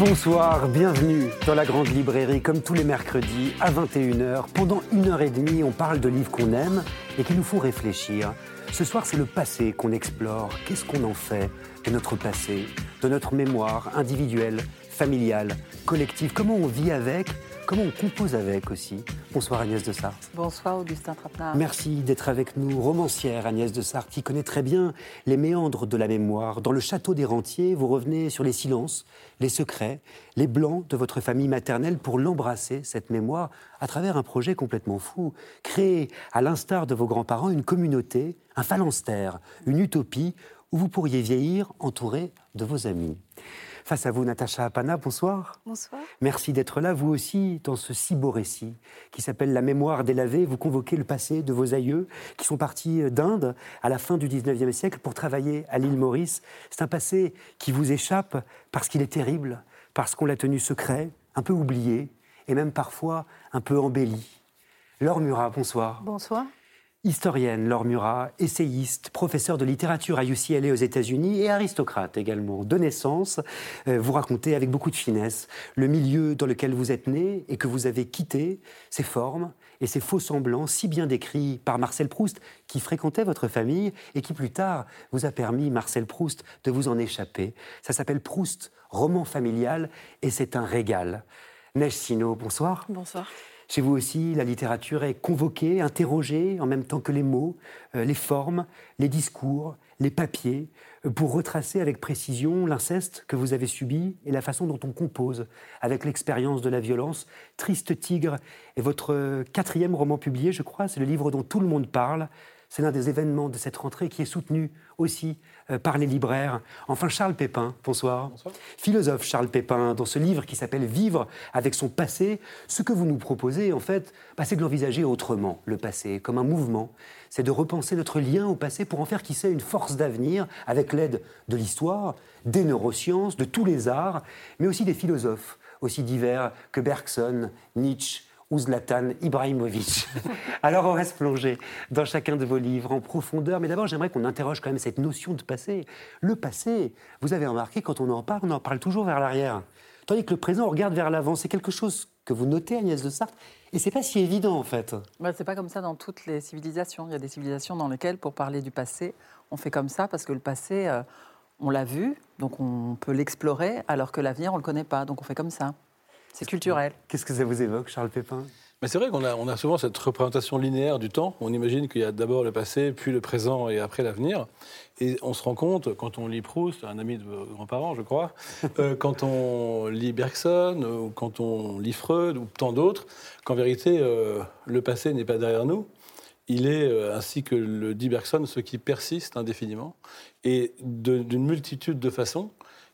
Bonsoir, bienvenue dans la Grande Librairie, comme tous les mercredis à 21h. Pendant une heure et demie, on parle de livres qu'on aime et qui nous font réfléchir. Ce soir, c'est le passé qu'on explore. Qu'est-ce qu'on en fait de notre passé, de notre mémoire individuelle, familiale, collective? Comment on vit avec? Comment on compose avec aussi Bonsoir Agnès de Sarthe. Bonsoir Augustin Trapenard. Merci d'être avec nous, romancière Agnès de Sarthe, qui connaît très bien les méandres de la mémoire. Dans le château des rentiers, vous revenez sur les silences, les secrets, les blancs de votre famille maternelle pour l'embrasser, cette mémoire, à travers un projet complètement fou. Créer, à l'instar de vos grands-parents, une communauté, un phalanstère, une utopie où vous pourriez vieillir entouré de vos amis. Face à vous, Natacha Apana, bonsoir. Bonsoir. Merci d'être là, vous aussi, dans ce si beau récit qui s'appelle La mémoire délavée. Vous convoquez le passé de vos aïeux qui sont partis d'Inde à la fin du 19e siècle pour travailler à l'île Maurice. C'est un passé qui vous échappe parce qu'il est terrible, parce qu'on l'a tenu secret, un peu oublié et même parfois un peu embelli. Laure Murat, bonsoir. Bonsoir. Historienne, Laure Murat, essayiste, professeure de littérature à UCLA aux États-Unis et aristocrate également de naissance, euh, vous racontez avec beaucoup de finesse le milieu dans lequel vous êtes né et que vous avez quitté, ses formes et ses faux semblants si bien décrits par Marcel Proust, qui fréquentait votre famille et qui plus tard vous a permis, Marcel Proust, de vous en échapper. Ça s'appelle Proust, roman familial, et c'est un régal. Neige Sino, bonsoir. Bonsoir. Chez vous aussi, la littérature est convoquée, interrogée, en même temps que les mots, euh, les formes, les discours, les papiers, euh, pour retracer avec précision l'inceste que vous avez subi et la façon dont on compose avec l'expérience de la violence. Triste Tigre est votre euh, quatrième roman publié, je crois, c'est le livre dont tout le monde parle. C'est l'un des événements de cette rentrée qui est soutenu aussi euh, par les libraires. Enfin, Charles Pépin, bonsoir. bonsoir. Philosophe Charles Pépin, dans ce livre qui s'appelle Vivre avec son passé, ce que vous nous proposez, en fait, bah, c'est de l'envisager autrement, le passé, comme un mouvement. C'est de repenser notre lien au passé pour en faire, qui sait, une force d'avenir avec l'aide de l'histoire, des neurosciences, de tous les arts, mais aussi des philosophes aussi divers que Bergson, Nietzsche, ou Zlatan Ibrahimovic. Alors on reste plongé dans chacun de vos livres en profondeur, mais d'abord j'aimerais qu'on interroge quand même cette notion de passé. Le passé, vous avez remarqué, quand on en parle, on en parle toujours vers l'arrière. Tandis que le présent, on regarde vers l'avant. C'est quelque chose que vous notez, Agnès de Sarthe, et c'est pas si évident en fait. Bah, c'est pas comme ça dans toutes les civilisations. Il y a des civilisations dans lesquelles, pour parler du passé, on fait comme ça parce que le passé, euh, on l'a vu, donc on peut l'explorer, alors que l'avenir, on le connaît pas, donc on fait comme ça. C'est culturel. Qu'est-ce que ça vous évoque, Charles Pépin? Mais c'est vrai qu'on a, on a souvent cette représentation linéaire du temps. On imagine qu'il y a d'abord le passé, puis le présent et après l'avenir. Et on se rend compte, quand on lit Proust, un ami de vos grands-parents, je crois, euh, quand on lit Bergson, ou quand on lit Freud, ou tant d'autres, qu'en vérité, euh, le passé n'est pas derrière nous. Il est, euh, ainsi que le dit Bergson, ce qui persiste indéfiniment, et d'une multitude de façons.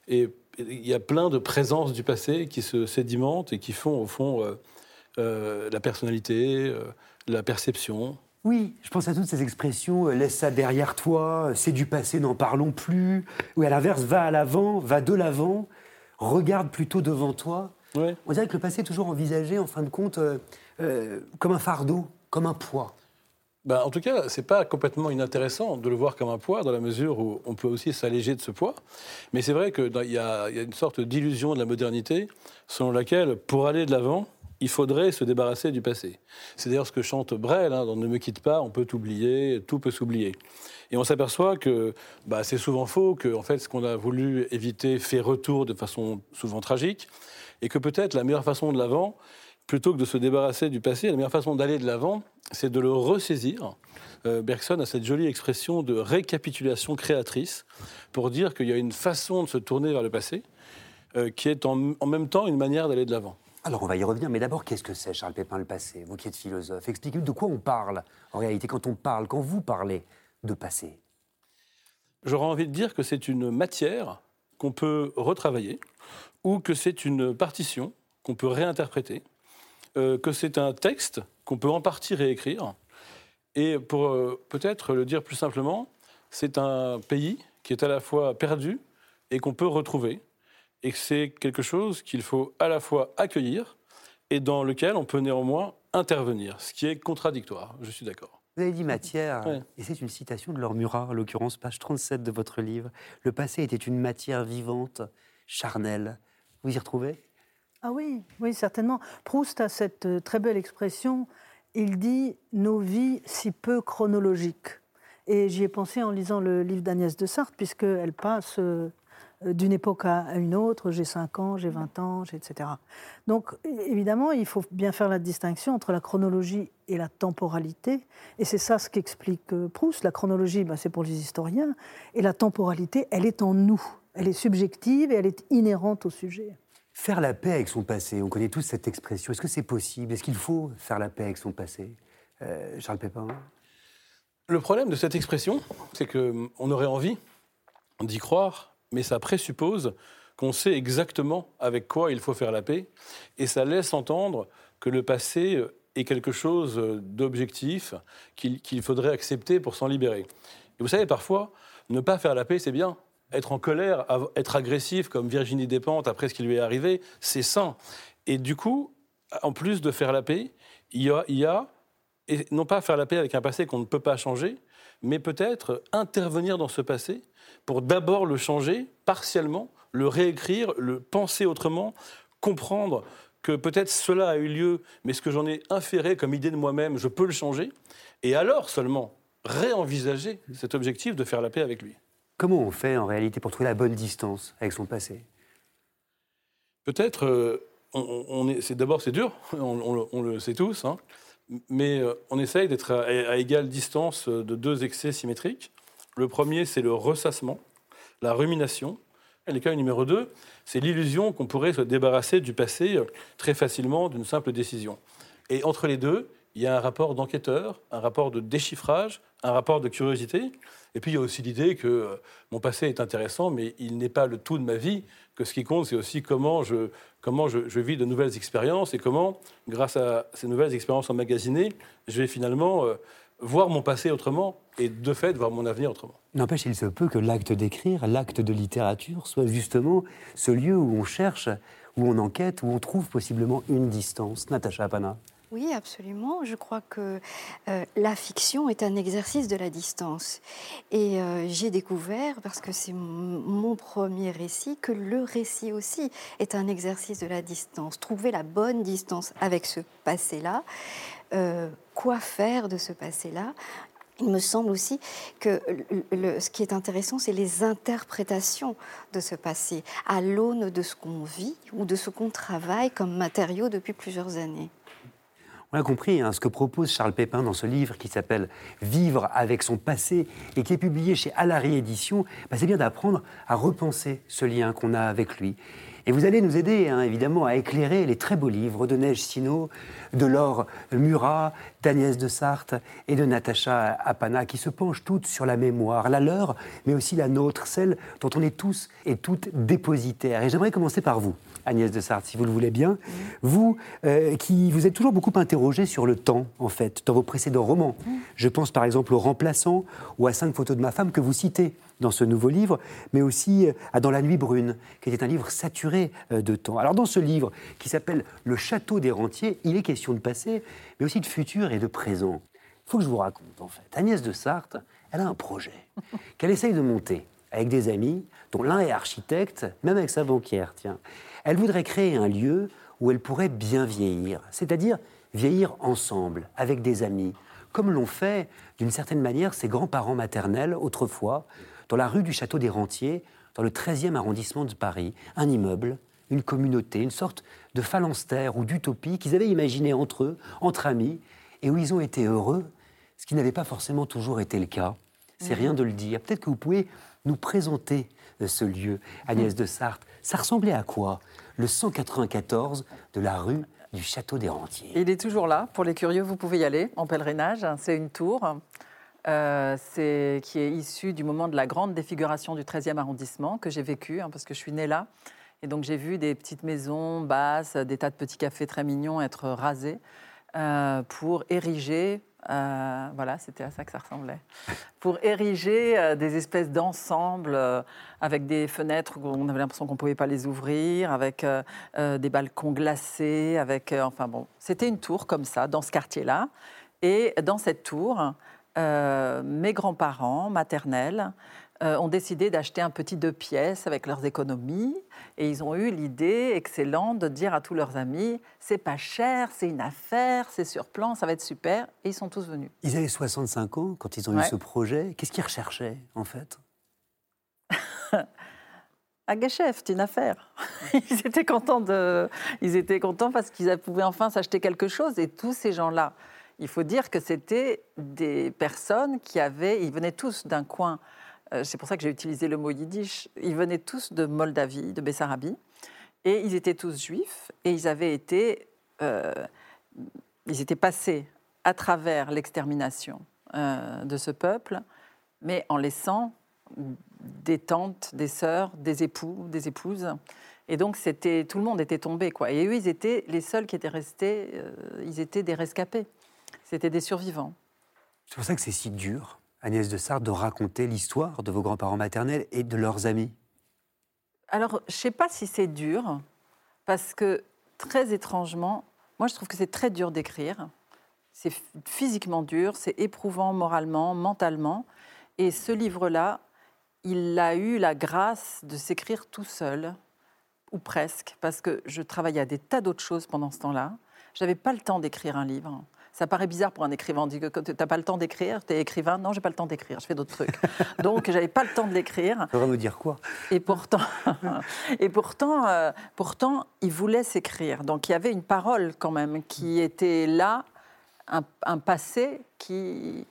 Et il y a plein de présences du passé qui se sédimentent et qui font, au fond, euh, euh, la personnalité, euh, la perception. Oui, je pense à toutes ces expressions laisse ça derrière toi, c'est du passé, n'en parlons plus. Ou à l'inverse, va à l'avant, va de l'avant, regarde plutôt devant toi. On dirait que le passé est toujours envisagé, en fin de compte, comme un fardeau, comme un poids. Ben, en tout cas, c'est pas complètement inintéressant de le voir comme un poids, dans la mesure où on peut aussi s'alléger de ce poids. Mais c'est vrai qu'il y, a une sorte d'illusion de la modernité, selon laquelle, pour aller de l'avant, il faudrait se débarrasser du passé. C'est d'ailleurs ce que chante Brel, hein, dans Ne me quitte pas, on peut oublier, tout peut s'oublier. Et on s'aperçoit que bah, c'est souvent faux, que en fait, ce qu'on a voulu éviter fait retour de façon souvent tragique, et que peut-être la meilleure façon de l'avant, plutôt que de se débarrasser du passé, la meilleure façon d'aller de l'avant, c'est de le ressaisir. Euh, Bergson a cette jolie expression de récapitulation créatrice pour dire qu'il y a une façon de se tourner vers le passé euh, qui est en, même temps une manière d'aller de l'avant. Alors on va y revenir, mais d'abord, qu'est-ce que c'est, Charles Pépin, le passé? Vous qui êtes philosophe, expliquez-nous de quoi on parle en réalité quand on parle, quand vous parlez de passé. J'aurais envie de dire que c'est une matière qu'on peut retravailler ou que c'est une partition qu'on peut réinterpréter euh, que c'est un texte qu'on peut en partie réécrire Et pour euh, peut-être le dire plus simplement, c'est un pays qui est à la fois perdu et qu'on peut retrouver. Et que c'est quelque chose qu'il faut à la fois accueillir et dans lequel on peut néanmoins intervenir, ce qui est contradictoire, je suis d'accord. Vous avez dit matière, et c'est une citation de Laure Murat, en l'occurrence page 37 de votre livre. Le passé était une matière vivante, charnelle. Vous y retrouvez? Ah oui, oui, certainement. Proust a cette euh, très belle expression, il dit nos vies si peu chronologiques. Et j'y ai pensé en lisant le livre d'Agnès de Sarthe, puisqu'elle passe euh, d'une époque à une autre, j'ai 5 ans, j'ai 20 ans, etc. Donc évidemment, il faut bien faire la distinction entre la chronologie et la temporalité, et c'est ça ce qu'explique euh, Proust. La chronologie, ben, c'est pour les historiens, et la temporalité, elle est en nous, elle est subjective et elle est inhérente au sujet. Faire la paix avec son passé, on connaît tous cette expression. Est-ce que c'est possible? Est-ce qu'il faut faire la paix avec son passé? Euh, Charles Pépin? Le problème de cette expression, c'est qu'on hum, aurait envie d'y croire, mais ça présuppose qu'on sait exactement avec quoi il faut faire la paix, et ça laisse entendre que le passé est quelque chose d'objectif qu'il faudrait accepter pour s'en libérer. Et vous savez, parfois, ne pas faire la paix, c'est bien être en colère, être agressif comme Virginie Despentes après ce qui lui est arrivé, c'est sain. Et du coup, en plus de faire la paix, il y a, il y a et non pas faire la paix avec un passé qu'on ne peut pas changer, mais peut-être intervenir dans ce passé pour d'abord le changer partiellement, le réécrire, le penser autrement, comprendre que peut-être cela a eu lieu, mais ce que j'en ai inféré comme idée de moi-même, je peux le changer, et alors seulement réenvisager cet objectif de faire la paix avec lui. Comment on fait en réalité pour trouver la bonne distance avec son passé? Peut-être, euh, on, est, d'abord c'est dur, on, le sait tous, hein, mais euh, on essaye d'être à, égale distance de deux excès symétriques. Le premier, c'est le ressassement, la rumination. Et le cas numéro 2, c'est l'illusion qu'on pourrait se débarrasser du passé euh, très facilement d'une simple décision. Et entre les deux, il y a un rapport d'enquêteur, un rapport de déchiffrage, un rapport de curiosité. Et puis il y a aussi l'idée que euh, mon passé est intéressant, mais il n'est pas le tout de ma vie, que ce qui compte, c'est aussi comment, je, comment je, vis de nouvelles expériences et comment, grâce à ces nouvelles expériences emmagasinées, je vais finalement euh, voir mon passé autrement et de fait voir mon avenir autrement. N'empêche, il se peut que l'acte d'écrire, l'acte de littérature, soit justement ce lieu où on cherche, où on enquête, où on trouve possiblement une distance. Natacha Apana. Oui, absolument. Je crois que euh, la fiction est un exercice de la distance. Et euh, j'ai découvert, parce que c'est mon premier récit, que le récit aussi est un exercice de la distance. Trouver la bonne distance avec ce passé-là, euh, quoi faire de ce passé-là il me semble aussi que ce qui est intéressant, c'est les interprétations de ce passé à l'aune de ce qu'on vit ou de ce qu'on travaille comme matériau depuis plusieurs années. On a compris hein, ce que propose Charles Pépin dans ce livre qui s'appelle Vivre avec son passé et qui est publié chez Alary Éditions. Bah, c'est bien d'apprendre à repenser ce lien qu'on a avec lui. Et vous allez nous aider, hein, évidemment, à éclairer les très beaux livres de Neige Sino, de Laure Murat, d'Agnès de Sarthe et de Natacha Apana, qui se penchent toutes sur la mémoire, la leur, mais aussi la nôtre, celle dont on est tous et toutes dépositaires. Et j'aimerais commencer par vous, Agnès de Sarthe, si vous le voulez bien. Vous, euh, qui vous êtes toujours beaucoup interrogé sur le temps, en fait, dans vos précédents romans. Je pense par exemple au Remplaçant ou à Cinq photos de ma femme que vous citez dans ce nouveau livre, mais aussi euh, à Dans la nuit brune, qui était un livre saturé euh, de temps. Alors dans ce livre, qui s'appelle Le château des rentiers, il est question de passé, mais aussi de futur et de présent. Il faut que je vous raconte, en fait. Agnès de Sarthe, elle a un projet qu'elle essaye de monter avec des amis, dont l'un est architecte, même avec sa banquière, tiens. Elle voudrait créer un lieu où elle pourrait bien vieillir, c'est-à-dire vieillir ensemble, avec des amis, comme l'ont fait, d'une certaine manière, ses grands-parents maternels autrefois, dans la rue du Château des Rentiers, dans le 13e arrondissement de Paris, un immeuble, une communauté, une sorte de phalanstère ou d'utopie qu'ils avaient imaginé entre eux, entre amis, et où ils ont été heureux, ce qui n'avait pas forcément toujours été le cas. C'est mhm. rien de le dire. Peut-être que vous pouvez nous présenter euh, ce lieu, Agnès de Sarthe. Ça ressemblait à quoi Le 194 de la rue du Château des Rentiers? Il est toujours là. Pour les curieux, vous pouvez y aller en pèlerinage. C'est une tour euh, qui est issue du moment de la grande défiguration du 13e arrondissement que j'ai vécu, hein, parce que je suis née là. Et donc j'ai vu des petites maisons basses, des tas de petits cafés très mignons être rasés euh, pour ériger Euh, voilà, c'était à ça que ça ressemblait. Pour ériger euh, des espèces d'ensembles avec des fenêtres où on avait l'impression qu'on ne pouvait pas les ouvrir, avec des balcons glacés, avec. enfin bon, c'était une tour comme ça, dans ce quartier-là. Et dans cette tour, euh, mes grands-parents maternels euh, ont décidé d'acheter un petit deux pièces avec leurs économies. Et ils ont eu l'idée excellente de dire à tous leurs amis c'est pas cher, c'est une affaire, c'est sur plan, ça va être super. Et ils sont tous venus. Ils avaient 65 ans quand ils ont eu ce projet. Qu'est-ce qu'ils recherchaient, en fait? À Geschäft, une affaire. ils étaient contents de, ils étaient contents parce qu'ils pouvaient enfin s'acheter quelque chose. Et tous ces gens-là, il faut dire que c'était des personnes qui avaient, ils venaient tous d'un coin. euh, c'est pour ça que j'ai utilisé le mot yiddish. Ils venaient tous de Moldavie, de Bessarabie, et ils étaient tous juifs. Et ils avaient été, euh, ils étaient passés à travers l'extermination euh, de ce peuple, mais en laissant des tantes, des sœurs, des époux, des épouses. Et donc, tout le monde était tombé. Quoi. Et eux, ils étaient les seuls qui étaient restés, ils étaient des rescapés. C'était des survivants. C'est pour ça que c'est si dur, Agnès de Sarthe, de raconter l'histoire de vos grands-parents maternels et de leurs amis. Alors, je ne sais pas si c'est dur, parce que très étrangement, moi, je trouve que c'est très dur d'écrire. C'est physiquement dur, c'est éprouvant moralement, mentalement. Et ce livre-là, il a eu la grâce de s'écrire tout seul, ou presque, parce que je travaillais à des tas d'autres choses pendant ce temps-là. Je n'avais pas le temps d'écrire un livre. Ça paraît bizarre pour un écrivain. On dit que tu n'as pas le temps d'écrire, tu es écrivain. Non, j'ai pas le temps d'écrire, je fais d'autres trucs. Donc, j'avais pas le temps de l'écrire. Ça va nous dire quoi? Et pourtant, et pourtant, euh, pourtant, il voulait s'écrire. Donc il y avait une parole quand même qui était là, un, un passé qui.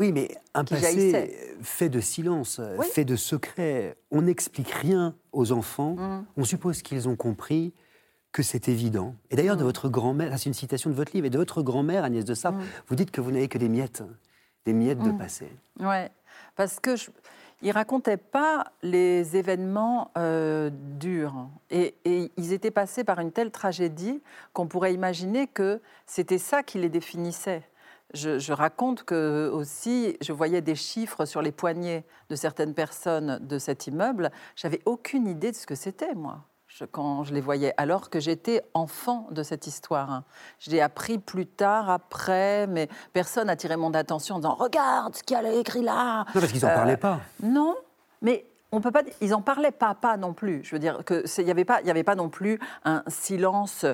Oui, mais un passé jaillissait. fait de silence, Oui. fait de secret. On n'explique rien aux enfants. Mm. On suppose qu'ils ont compris que c'est évident. Et d'ailleurs, de Mm. votre grand-mère, c'est une citation de votre livre, et de votre grand-mère, Agnès de Sarthe, vous dites que vous n'avez que des miettes, des miettes de Mm. passé. Ouais, parce que je, il racontait pas les événements euh, durs et, et ils étaient passés par une telle tragédie qu'on pourrait imaginer que c'était ça qui les définissait. Je, je raconte que aussi, je voyais des chiffres sur les poignets de certaines personnes de cet immeuble. J'avais aucune idée de ce que c'était, moi, je- quand je les voyais, alors que j'étais enfant de cette histoire. Je l'ai appris plus tard, après, mais personne n'a tiré mon attention en disant Regarde ce qu'il y a écrit là Non, parce qu'ils n'en Euh, parlaient pas. Non, mais on peut pas. Ils en parlaient pas, pas non plus. Je veux dire que il n'y avait pas, il y avait pas non plus un silence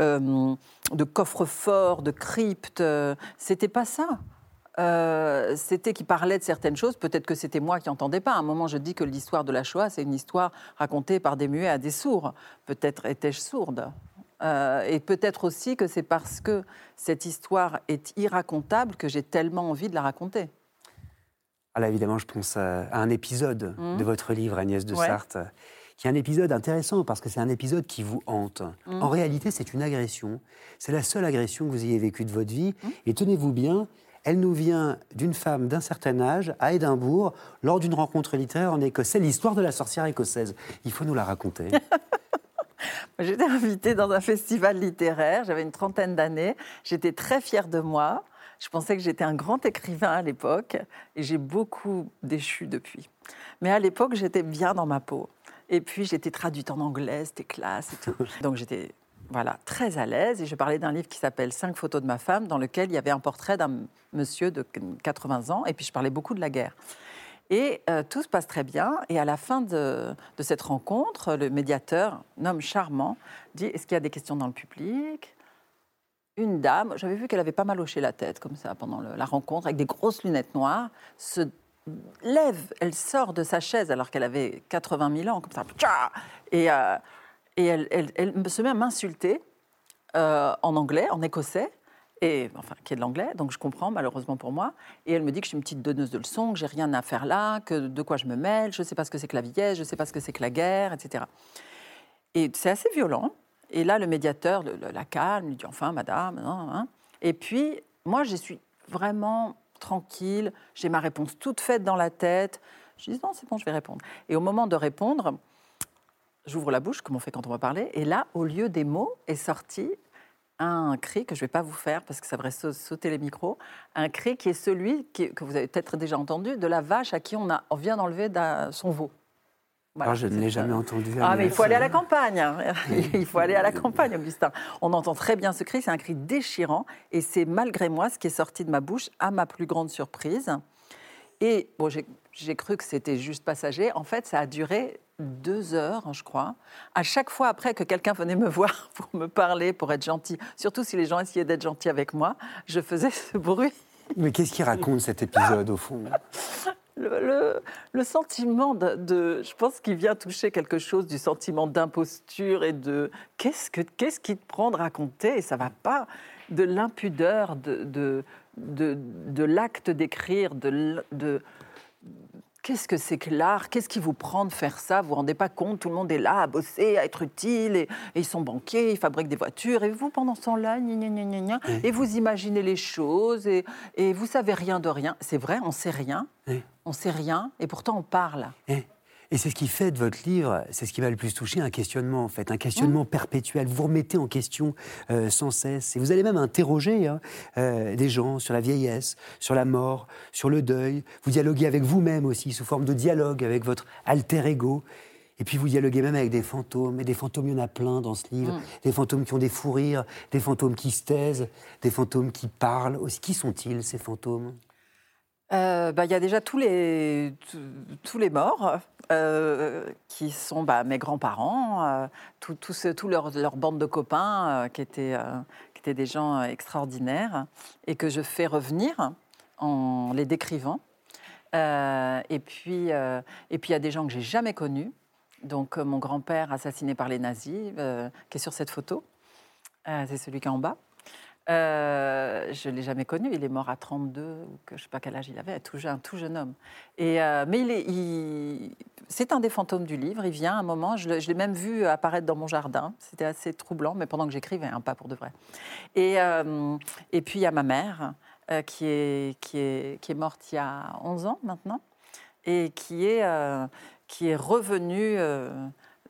euh, de coffre-fort, de crypte. C'était pas ça. Euh, c'était qu'ils parlaient de certaines choses. Peut-être que c'était moi qui n'entendais pas. À un moment, je dis que l'histoire de la Shoah, c'est une histoire racontée par des muets à des sourds. Peut-être étais-je sourde. Euh, et peut-être aussi que c'est parce que cette histoire est irracontable que j'ai tellement envie de la raconter. Ah là, évidemment, je pense à, à un épisode Mhm. de votre livre, Agnès de Ouais. Sarthe, qui est un épisode intéressant parce que c'est un épisode qui vous hante. Mhm. En réalité, c'est une agression. C'est la seule agression que vous ayez vécue de votre vie. Mhm. Et tenez-vous bien, elle nous vient d'une femme d'un certain âge à Édimbourg lors d'une rencontre littéraire en Écosse. C'est l'histoire de la sorcière écossaise. Il faut nous la raconter. J'étais invitée dans un festival littéraire, j'avais une trentaine d'années, j'étais très fière de moi. Je pensais que j'étais un grand écrivain à l'époque et j'ai beaucoup déchu depuis. Mais à l'époque, j'étais bien dans ma peau. Et puis, j'étais traduite en anglais, c'était classe et tout. Donc, j'étais voilà, très à l'aise et je parlais d'un livre qui s'appelle Cinq photos de ma femme, dans lequel il y avait un portrait d'un monsieur de 80 ans et puis je parlais beaucoup de la guerre. Et euh, tout se passe très bien. Et à la fin de, cette rencontre, le médiateur, un homme charmant, dit Est-ce qu'il y a des questions dans le public? Une dame, j'avais vu qu'elle avait pas mal hoché la tête comme ça pendant la rencontre, avec des grosses lunettes noires, se lève, elle sort de sa chaise alors qu'elle avait 80 000 ans, comme ça, et elle, elle- se met à m'insulter euh, en anglais, en écossais, et, enfin, qui est de l'anglais, donc je comprends malheureusement pour moi. Et elle me dit que je suis une petite donneuse de leçons, que j'ai rien à faire là, que de quoi je me mêle, je ne sais pas ce que c'est que la vieillesse, je ne sais pas ce que c'est que la guerre, etc. Et c'est assez violent. Et là, le médiateur la calme, lui dit enfin, madame, non, hein. Et puis, moi, je suis vraiment tranquille, j'ai ma réponse toute faite dans la tête. Je dis non, c'est bon, je vais répondre. Et au moment de répondre, j'ouvre la bouche, comme on fait quand on va parler, et là, au lieu des mots, est sorti un cri que je ne vais pas vous faire parce que ça devrait sauter les micros, un cri qui est celui que vous avez peut-être déjà entendu de la vache à qui on, a, on vient d'enlever son veau. Ah, je ne l'ai jamais entendu. Ah, mais il faut aller à la campagne. Hein. il faut aller à la campagne, Augustin. On entend très bien ce cri, c'est un cri déchirant. Et c'est malgré moi ce qui est sorti de ma bouche, à ma plus grande surprise. Et bon, j'ai cru que c'était juste passager. En fait, ça a duré deux heures, je crois. À chaque fois après que quelqu'un venait me voir pour me parler, pour être gentil, surtout si les gens essayaient d'être gentils avec moi, je faisais ce bruit. Mais qu'est-ce qui raconte cet épisode au fond? Le, le, sentiment de, Je pense qu'il vient toucher quelque chose du sentiment d'imposture et de qu'est-ce, que, qu'est-ce qui te prend de raconter? Et ça va pas de l'impudeur, de, de, de, l'acte d'écrire, de, Qu'est-ce que c'est que l'art? Qu'est-ce qui vous prend de faire ça? Vous vous rendez pas compte? Tout le monde est là à bosser, à être utile, et, ils sont banquiers, ils fabriquent des voitures, et vous, pendant ce temps-là, et vous imaginez les choses, et, et vous savez rien de rien. C'est vrai, on sait rien, on sait rien, et pourtant on parle. Et c'est ce qui fait de votre livre, c'est ce qui va le plus toucher, un questionnement en fait, un questionnement perpétuel. Vous remettez en question euh, sans cesse. Et vous allez même interroger hein, euh, des gens sur la vieillesse, sur la mort, sur le deuil. Vous dialoguez avec vous-même aussi, sous forme de dialogue avec votre alter ego. Et puis vous dialoguez même avec des fantômes. Et des fantômes, il y en a plein dans ce livre. Mm. Des fantômes qui ont des fous rires, des fantômes qui se taisent, des fantômes qui parlent. Aussi, qui sont-ils, ces fantômes? Euh, bah, il y a déjà tous les, tous les morts, euh, qui sont bah, mes grands-parents, euh, tous tout, leur, bande de copains qui, étaient, qui étaient des gens extraordinaires et que je fais revenir en les décrivant. et puis, et puis il y a des gens que j'ai jamais connus. Donc mon grand-père assassiné par les nazis, qui est sur cette photo, c'est celui qui est en bas. Euh, je ne l'ai jamais connu. Il est mort à 32, ou je ne sais pas quel âge il avait, tout jeune, un tout jeune homme. Euh, mais c'est un des fantômes du livre. Il vient un moment, je l'ai même vu apparaître dans mon jardin. C'était assez troublant, mais pendant que j'écrivais, hein, pas pour de vrai. Et, euh, et puis il y a ma mère, qui, est, morte il y a 11 ans maintenant, et qui est revenue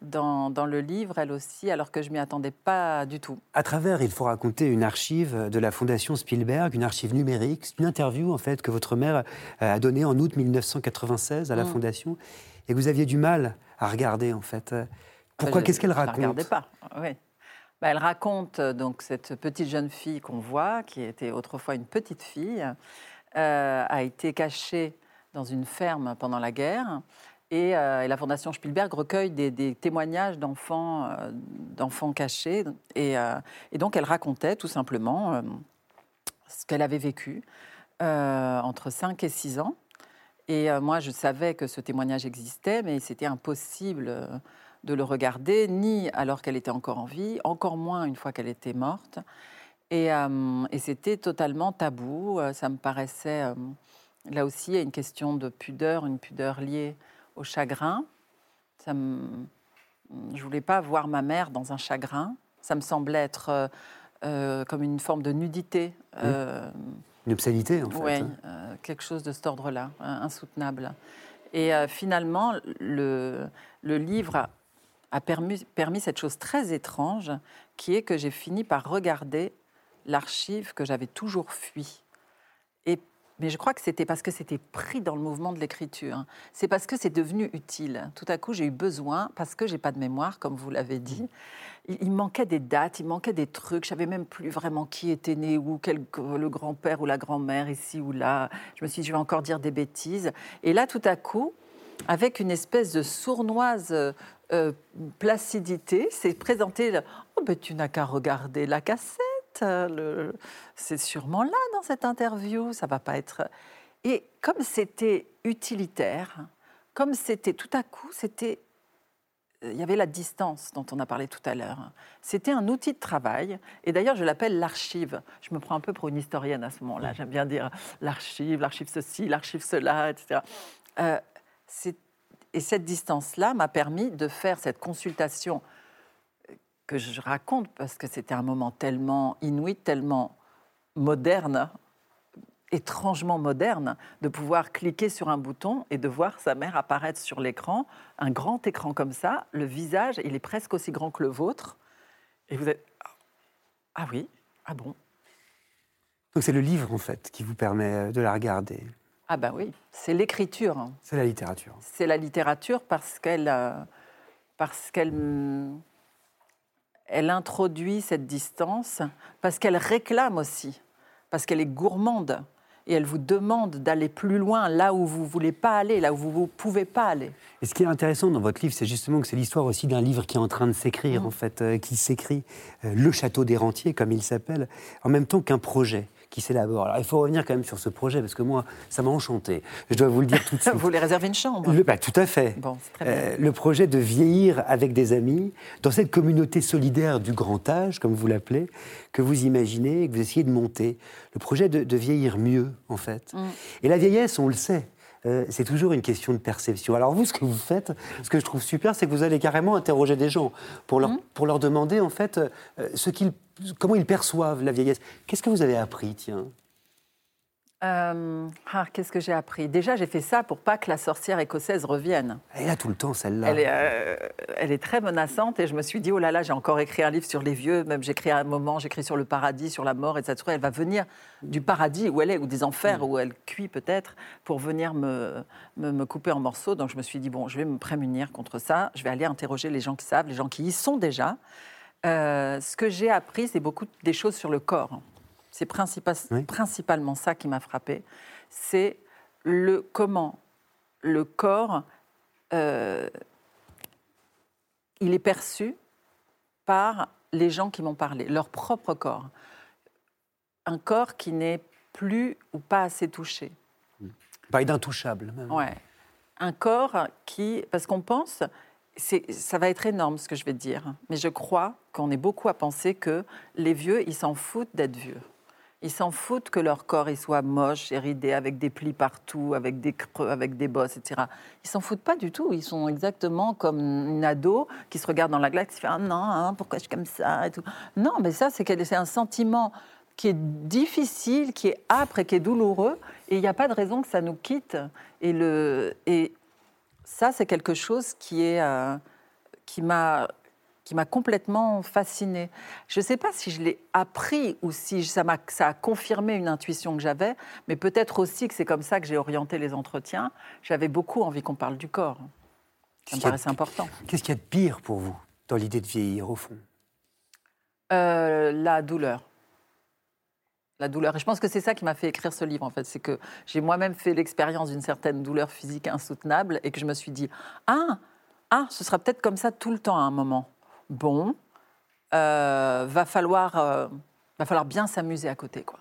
dans, le livre, elle aussi, alors que je m'y attendais pas du tout. À travers, il faut raconter une archive de la Fondation Spielberg, une archive numérique, c'est une interview en fait que votre mère a donnée en août 1996 à la mm. Fondation et que vous aviez du mal à regarder en fait. Pourquoi Qu'est-ce qu'elle raconte Je ne regardais pas. Oui. Bah, elle raconte euh, donc cette petite jeune fille qu'on voit, qui était autrefois une petite fille, euh, a été cachée dans une ferme pendant la guerre. Euh, et, la Fondation Spielberg recueille des, témoignages d'enfants, euh, d'enfants cachés. Euh, et, donc, elle racontait tout simplement ce qu'elle avait vécu entre 5 et 6 ans. Et moi, je savais que ce témoignage existait, mais c'était impossible de le regarder, ni alors qu'elle était encore en vie, encore moins une fois qu'elle était morte. Et, et c'était totalement tabou. Ça me paraissait, là aussi, une question de pudeur, une pudeur liée au chagrin. Ça me... Je voulais pas voir ma mère dans un chagrin. Ça me semblait être euh, euh, comme une forme de nudité. Euh, une obscénité, en fait. Oui, quelque chose de cet ordre-là, insoutenable. Et finalement, le, le livre a permis, permis cette chose très étrange, qui est que j'ai fini par regarder l'archive que j'avais toujours fui. Mais je crois que c'était parce que c'était pris dans le mouvement de l'écriture. C'est parce que c'est devenu utile. Tout à coup, j'ai eu besoin, parce que j'ai pas de mémoire, comme vous l'avez dit. Il, manquait des dates, il manquait des trucs. Je savais même plus vraiment qui était né où, quel, le grand-père ou la grand-mère, ici ou là. Je me suis dit, je vais encore dire des bêtises. Et là, tout à coup, avec une espèce de sournoise euh, placidité, c'est présenté. Oh, ben tu n'as qu'à regarder la cassette euh, c'est sûrement là dans cette interview, ça va pas être. Et comme c'était utilitaire, comme c'était tout à coup, c'était il y avait la distance dont on a parlé tout à l'heure. C'était un outil de travail, et d'ailleurs je l'appelle l'archive. Je me prends un peu pour une historienne à ce moment-là. J'aime bien dire l'archive, l'archive ceci, l'archive cela, etc. Euh, et cette distance-là m'a permis de faire cette consultation que je raconte parce que c'était un moment tellement inouï, tellement moderne, étrangement moderne, de pouvoir cliquer sur un bouton et de voir sa mère apparaître sur l'écran, un grand écran comme ça, le visage, il est presque aussi grand que le vôtre, et vous êtes... Ah oui Ah bon Donc c'est le livre, en fait, qui vous permet de la regarder. Ah ben oui, c'est l'écriture. C'est la littérature. C'est la littérature parce qu'elle euh, parce qu'elle elle introduit cette distance, parce qu'elle réclame aussi, parce qu'elle est gourmande et elle vous demande d'aller plus loin là où vous voulez pas aller, là où vous ne pouvez pas aller. Et ce qui est intéressant dans votre livre, c'est justement que c'est l'histoire aussi d'un livre qui est en train de s'écrire, Mm. en fait, euh, qui s'écrit, euh, Le Château des Rentiers, comme il s'appelle, en même temps qu'un projet qui s'élabore. Alors il faut revenir quand même sur ce projet, parce que moi, ça m'a enchanté. Je dois vous le dire tout de suite. Vous voulez réserver une chambre Le- bah, tout à fait. Bon, très bien. Euh, le projet de vieillir avec des amis, dans cette communauté solidaire du grand âge, comme vous l'appelez, que vous imaginez et que vous essayez de monter. Le projet de, de vieillir mieux, en fait. Mm. Et la vieillesse, on le sait. euh, c'est toujours une question de perception. Alors vous, ce que vous faites, ce que je trouve super, c'est que vous allez carrément interroger des gens pour leur, pour leur demander en fait euh, ce qu'ils, comment ils perçoivent la vieillesse? Qu'est-ce que vous avez appris, tiens? Euh, ah, Qu'est-ce que j'ai appris? Déjà, j'ai fait ça pour pas que la sorcière écossaise revienne. Elle est là tout le temps, celle-là. Elle est, euh, elle est très menaçante et je me suis dit, oh là là, j'ai encore écrit un livre sur les vieux, même j'ai écrit à un moment, j'écris sur le paradis, sur la mort, et ça se trouve, elle va venir du paradis où elle est, ou des enfers où elle cuit peut-être, pour venir me, me, me couper en morceaux. Donc je me suis dit, bon, je vais me prémunir contre ça, je vais aller interroger les gens qui savent, les gens qui y sont déjà. Euh, ce que j'ai appris, c'est beaucoup des choses sur le corps. C'est Oui. principalement ça qui m'a frappé. C'est le comment le corps euh, il est perçu par les gens qui m'ont parlé, leur propre corps. Un corps qui n'est plus ou pas assez touché. Parler d'intouchable. même. Ouais. Un corps qui, parce qu'on pense, ça va être énorme ce que je vais dire, mais je crois qu'on est beaucoup à penser que les vieux, ils s'en foutent d'être vieux. Ils s'en foutent que leur corps il soit moche et ridé, avec des plis partout, avec des creux, avec des bosses, etc. Ils s'en foutent pas du tout. Ils sont exactement comme une ado qui se regarde dans la glace et qui fait Ah non, hein, pourquoi je suis comme ça et tout. Non, mais ça, c'est un sentiment qui est difficile, qui est âpre et qui est douloureux. Et il n'y a pas de raison que ça nous quitte. Et, le, et ça, c'est quelque chose qui, est, euh, qui m'a qui m'a complètement fascinée. Je ne sais pas si je l'ai appris ou si ça, m'a, ça a confirmé une intuition que j'avais, mais peut-être aussi que c'est comme ça que j'ai orienté les entretiens. J'avais beaucoup envie qu'on parle du corps. Ça me a paraissait important. Qu'est-ce qu'il y a de pire pour vous dans l'idée de vieillir, au fond? Euh, la douleur. La douleur. Et je pense que c'est ça qui m'a fait écrire ce livre, en fait. C'est que j'ai moi-même fait l'expérience d'une certaine douleur physique insoutenable et que je me suis dit Ah, ah ce sera peut-être comme ça tout le temps à un moment. Bon, euh, va, falloir, euh, va falloir bien s'amuser à côté, quoi.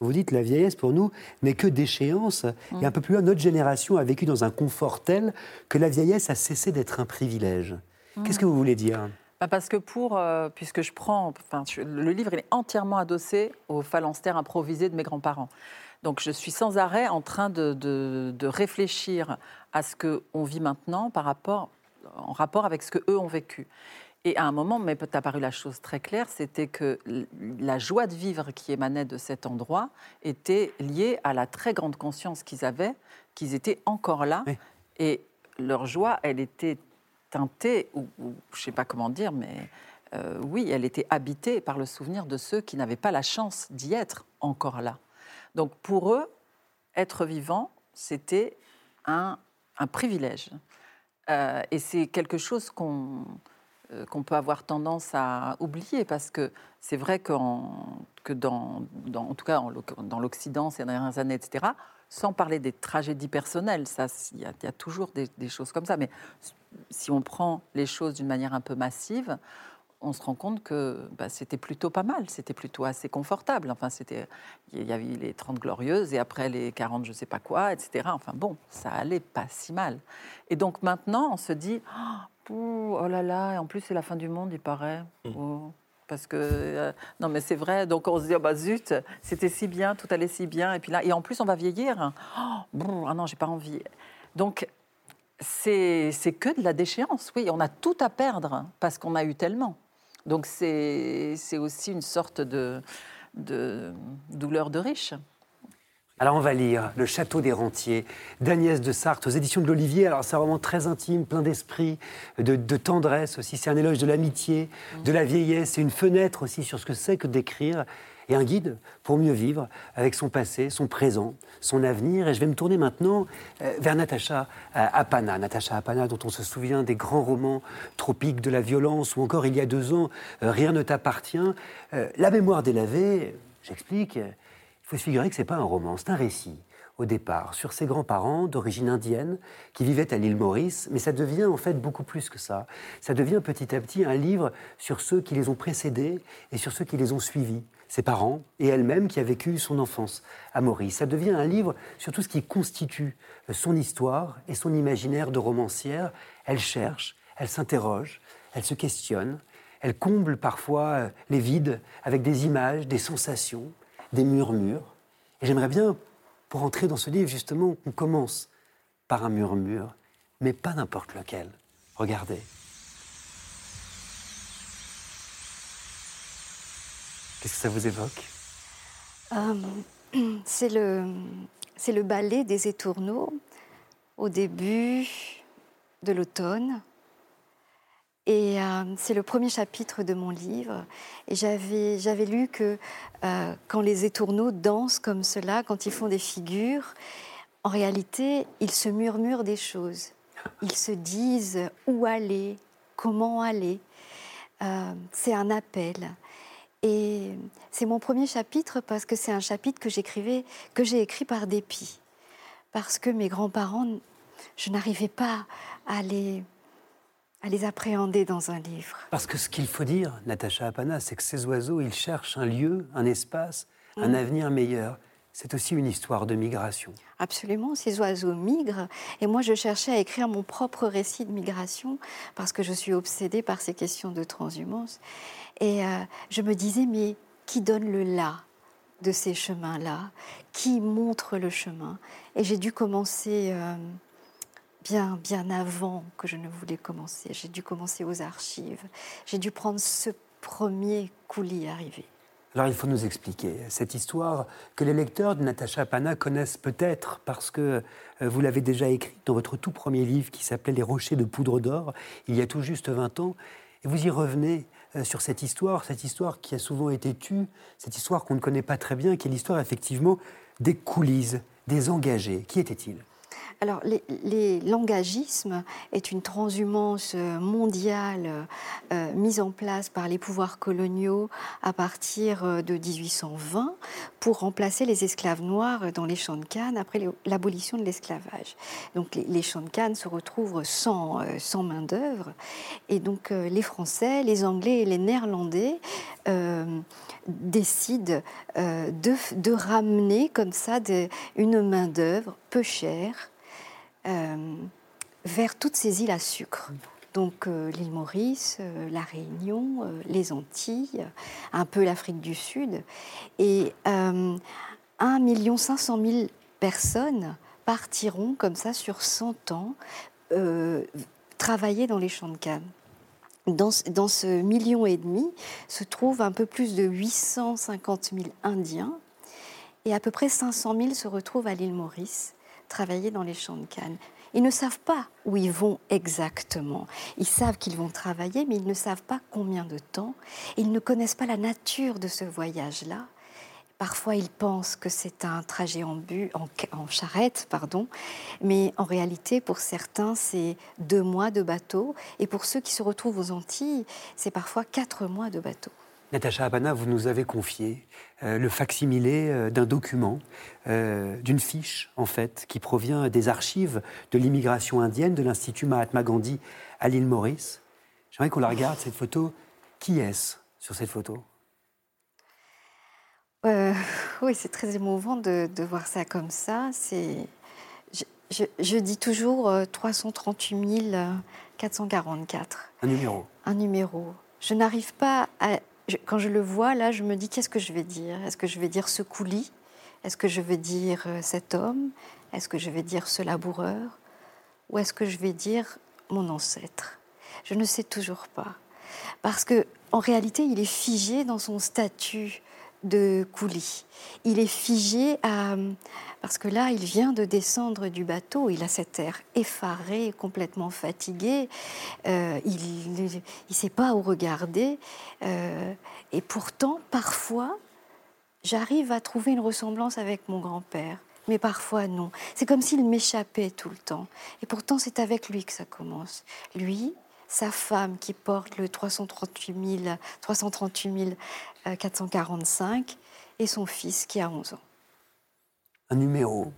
Vous dites la vieillesse pour nous n'est que déchéance. Et un peu plus loin, notre génération a vécu dans un confort tel que la vieillesse a cessé d'être un privilège. Qu'est-ce que vous voulez dire? Parce que pour, euh, puisque je prends, enfin, je- le livre il est entièrement adossé au phalanstère improvisé de mes grands-parents. Donc je suis sans arrêt en train de, de- de réfléchir à ce qu'on vit maintenant par rapport, en rapport avec ce que eux ont vécu. Et à un moment, m'est apparu la chose très claire, c'était que la joie de vivre qui émanait de cet endroit était liée à la très grande conscience qu'ils avaient, qu'ils étaient encore là. Oui. Et leur joie, elle était teintée, ou, ou je ne sais pas comment dire, mais euh, oui, elle était habitée par le souvenir de ceux qui n'avaient pas la chance d'y être encore là. Donc pour eux, être vivant, c'était un, privilège. Euh, et c'est quelque chose qu'on euh, qu'on peut avoir tendance à oublier parce que c'est vrai que dans, en tout cas dans l'Occident ces dernières années, etc., sans parler des tragédies personnelles, ça, il y, a- il y a toujours des, des choses comme ça, mais si on prend les choses d'une manière un peu massive, on se rend compte que bah, c'était plutôt pas mal, c'était plutôt assez confortable. Enfin, c'était, il y avait les 30 glorieuses et après les 40 je sais pas quoi, etc. Enfin bon, ça allait pas si mal. Et donc maintenant, on se dit, oh, oh là là, et en plus c'est la fin du monde, il paraît. Oh, parce que euh, non mais c'est vrai, donc on se dit oh, bah zut, c'était si bien, tout allait si bien, et puis là et en plus on va vieillir. Oh, brr, ah non, j'ai pas envie. Donc c'est que de la déchéance, oui. On a tout à perdre parce qu'on a eu tellement. Donc c'est aussi une sorte de, douleur de riche. Alors on va lire Le Château des Rentiers d'Agnès de Sarthe aux éditions de l'Olivier. Alors c'est roman très intime, plein d'esprit, de, de tendresse aussi. C'est un éloge de l'amitié, de la vieillesse. C'est une fenêtre aussi sur ce que c'est que d'écrire et un guide pour mieux vivre avec son passé, son présent, son avenir. Et je vais me tourner maintenant euh, vers Natacha euh, Apana. Natacha Apana, dont on se souvient des grands romans tropiques de la violence, ou encore il y a deux ans, euh, Rien ne t'appartient. La mémoire délavée, j'explique, il faut se figurer que ce n'est pas un roman, c'est un récit au départ sur ses grands-parents d'origine indienne qui vivaient à l'île Maurice, mais ça devient en fait beaucoup plus que ça. Ça devient petit à petit un livre sur ceux qui les ont précédés et sur ceux qui les ont suivis ses parents et elle-même qui a vécu son enfance à Maurice. Ça devient un livre sur tout ce qui constitue son histoire et son imaginaire de romancière. Elle cherche, elle s'interroge, elle se questionne, elle comble parfois les vides avec des images, des sensations, des murmures. Et j'aimerais bien, pour entrer dans ce livre, justement, qu'on commence par un murmure, mais pas n'importe lequel. Regardez. Qu'est-ce que ça vous évoque? Euh, C'est le, le ballet des étourneaux au début de l'automne. Et euh, c'est le premier chapitre de mon livre. Et j'avais, lu que euh, quand les étourneaux dansent comme cela, quand ils font des figures, en réalité, ils se murmurent des choses. Ils se disent où aller, comment aller. c'est un appel. Et c'est mon premier chapitre parce que c'est un chapitre que j'écrivais, que j'ai écrit par dépit, parce que mes grands-parents, je n'arrivais pas à les, à les appréhender dans un livre. Parce que ce qu'il faut dire, Natacha Apana, c'est que ces oiseaux, ils cherchent un lieu, un espace, un mm. avenir meilleur. C'est aussi une histoire de migration. Absolument, ces oiseaux migrent. Et moi, je cherchais à écrire mon propre récit de migration parce que je suis obsédée par ces questions de transhumance. Et euh, je me disais, mais qui donne le là de ces chemins-là? Qui montre le chemin? Et j'ai dû commencer euh, bien, bien avant que je ne voulais commencer. J'ai dû commencer aux archives. J'ai dû prendre ce premier coulis arrivé. Alors il faut nous expliquer cette histoire que les lecteurs de Natacha Pana connaissent peut-être parce que euh, vous l'avez déjà écrite dans votre tout premier livre qui s'appelait Les rochers de poudre d'or, il y a tout juste 20 ans. Et vous y revenez euh, sur cette histoire, cette histoire qui a souvent été tue, cette histoire qu'on ne connaît pas très bien, qui est l'histoire effectivement des coulisses, des engagés. Qui étaient-ils? Alors, l'engagisme est une transhumance mondiale euh, mise en place par les pouvoirs coloniaux à partir euh, de 1820 pour remplacer les esclaves noirs dans les champs de Cannes après l'abolition de l'esclavage. Donc, les, champs de Cannes se retrouvent sans, euh, main-d'œuvre. Et donc, les Français, les Anglais et les Néerlandais décident de, ramener comme ça une main-d'œuvre peu chère euh, vers toutes ces îles à sucre. Donc euh, l'île Maurice, euh, la Réunion, les Antilles, un peu l'Afrique du Sud. Et 1 500 000 personnes partiront comme ça sur 100 ans travailler dans les champs de canne. Dans, dans, ce million et demi se trouvent un peu plus de 850 000 Indiens et à peu près 500 000 se retrouvent à l'île Maurice travailler dans les champs de canne. Ils ne savent pas où ils vont exactement. Ils savent qu'ils vont travailler, mais ils ne savent pas combien de temps. Ils ne connaissent pas la nature de ce voyage-là. Parfois, ils pensent que c'est un trajet en, bu, en, en, charrette, pardon, mais en réalité, pour certains, c'est deux mois de bateau, et pour ceux qui se retrouvent aux Antilles, c'est parfois quatre mois de bateau. Natacha Abana, vous nous avez confié euh, le facsimilé euh, d'un document, euh, d'une fiche, en fait, qui provient des archives de l'immigration indienne de l'Institut Mahatma Gandhi à l'île Maurice. J'aimerais qu'on la regarde, cette photo. Qui est-ce sur cette photo? Oui, c'est très émouvant de, voir ça comme ça. C'est, je, je, dis toujours 338 444. Un numéro. Un numéro. Je n'arrive pas à quand je le vois, là, je me dis qu'est-ce que je vais dire? Est-ce que je vais dire ce coulis Est-ce que je vais dire euh, cet homme? Est-ce que je vais dire ce laboureur? Ou est-ce que je vais dire mon ancêtre? Je ne sais toujours pas. Parce que en réalité, il est figé dans son statut de coulis. Il est figé à... Parce que là, il vient de descendre du bateau, il a cet air effaré, complètement fatigué, euh, il ne sait pas où regarder. Euh, et pourtant, parfois, j'arrive à trouver une ressemblance avec mon grand-père. Mais parfois non. C'est comme s'il m'échappait tout le temps. Et pourtant, c'est avec lui que ça commence. Lui, sa femme qui porte le 338 338 445 et son fils qui a 11 ans. Un numéro.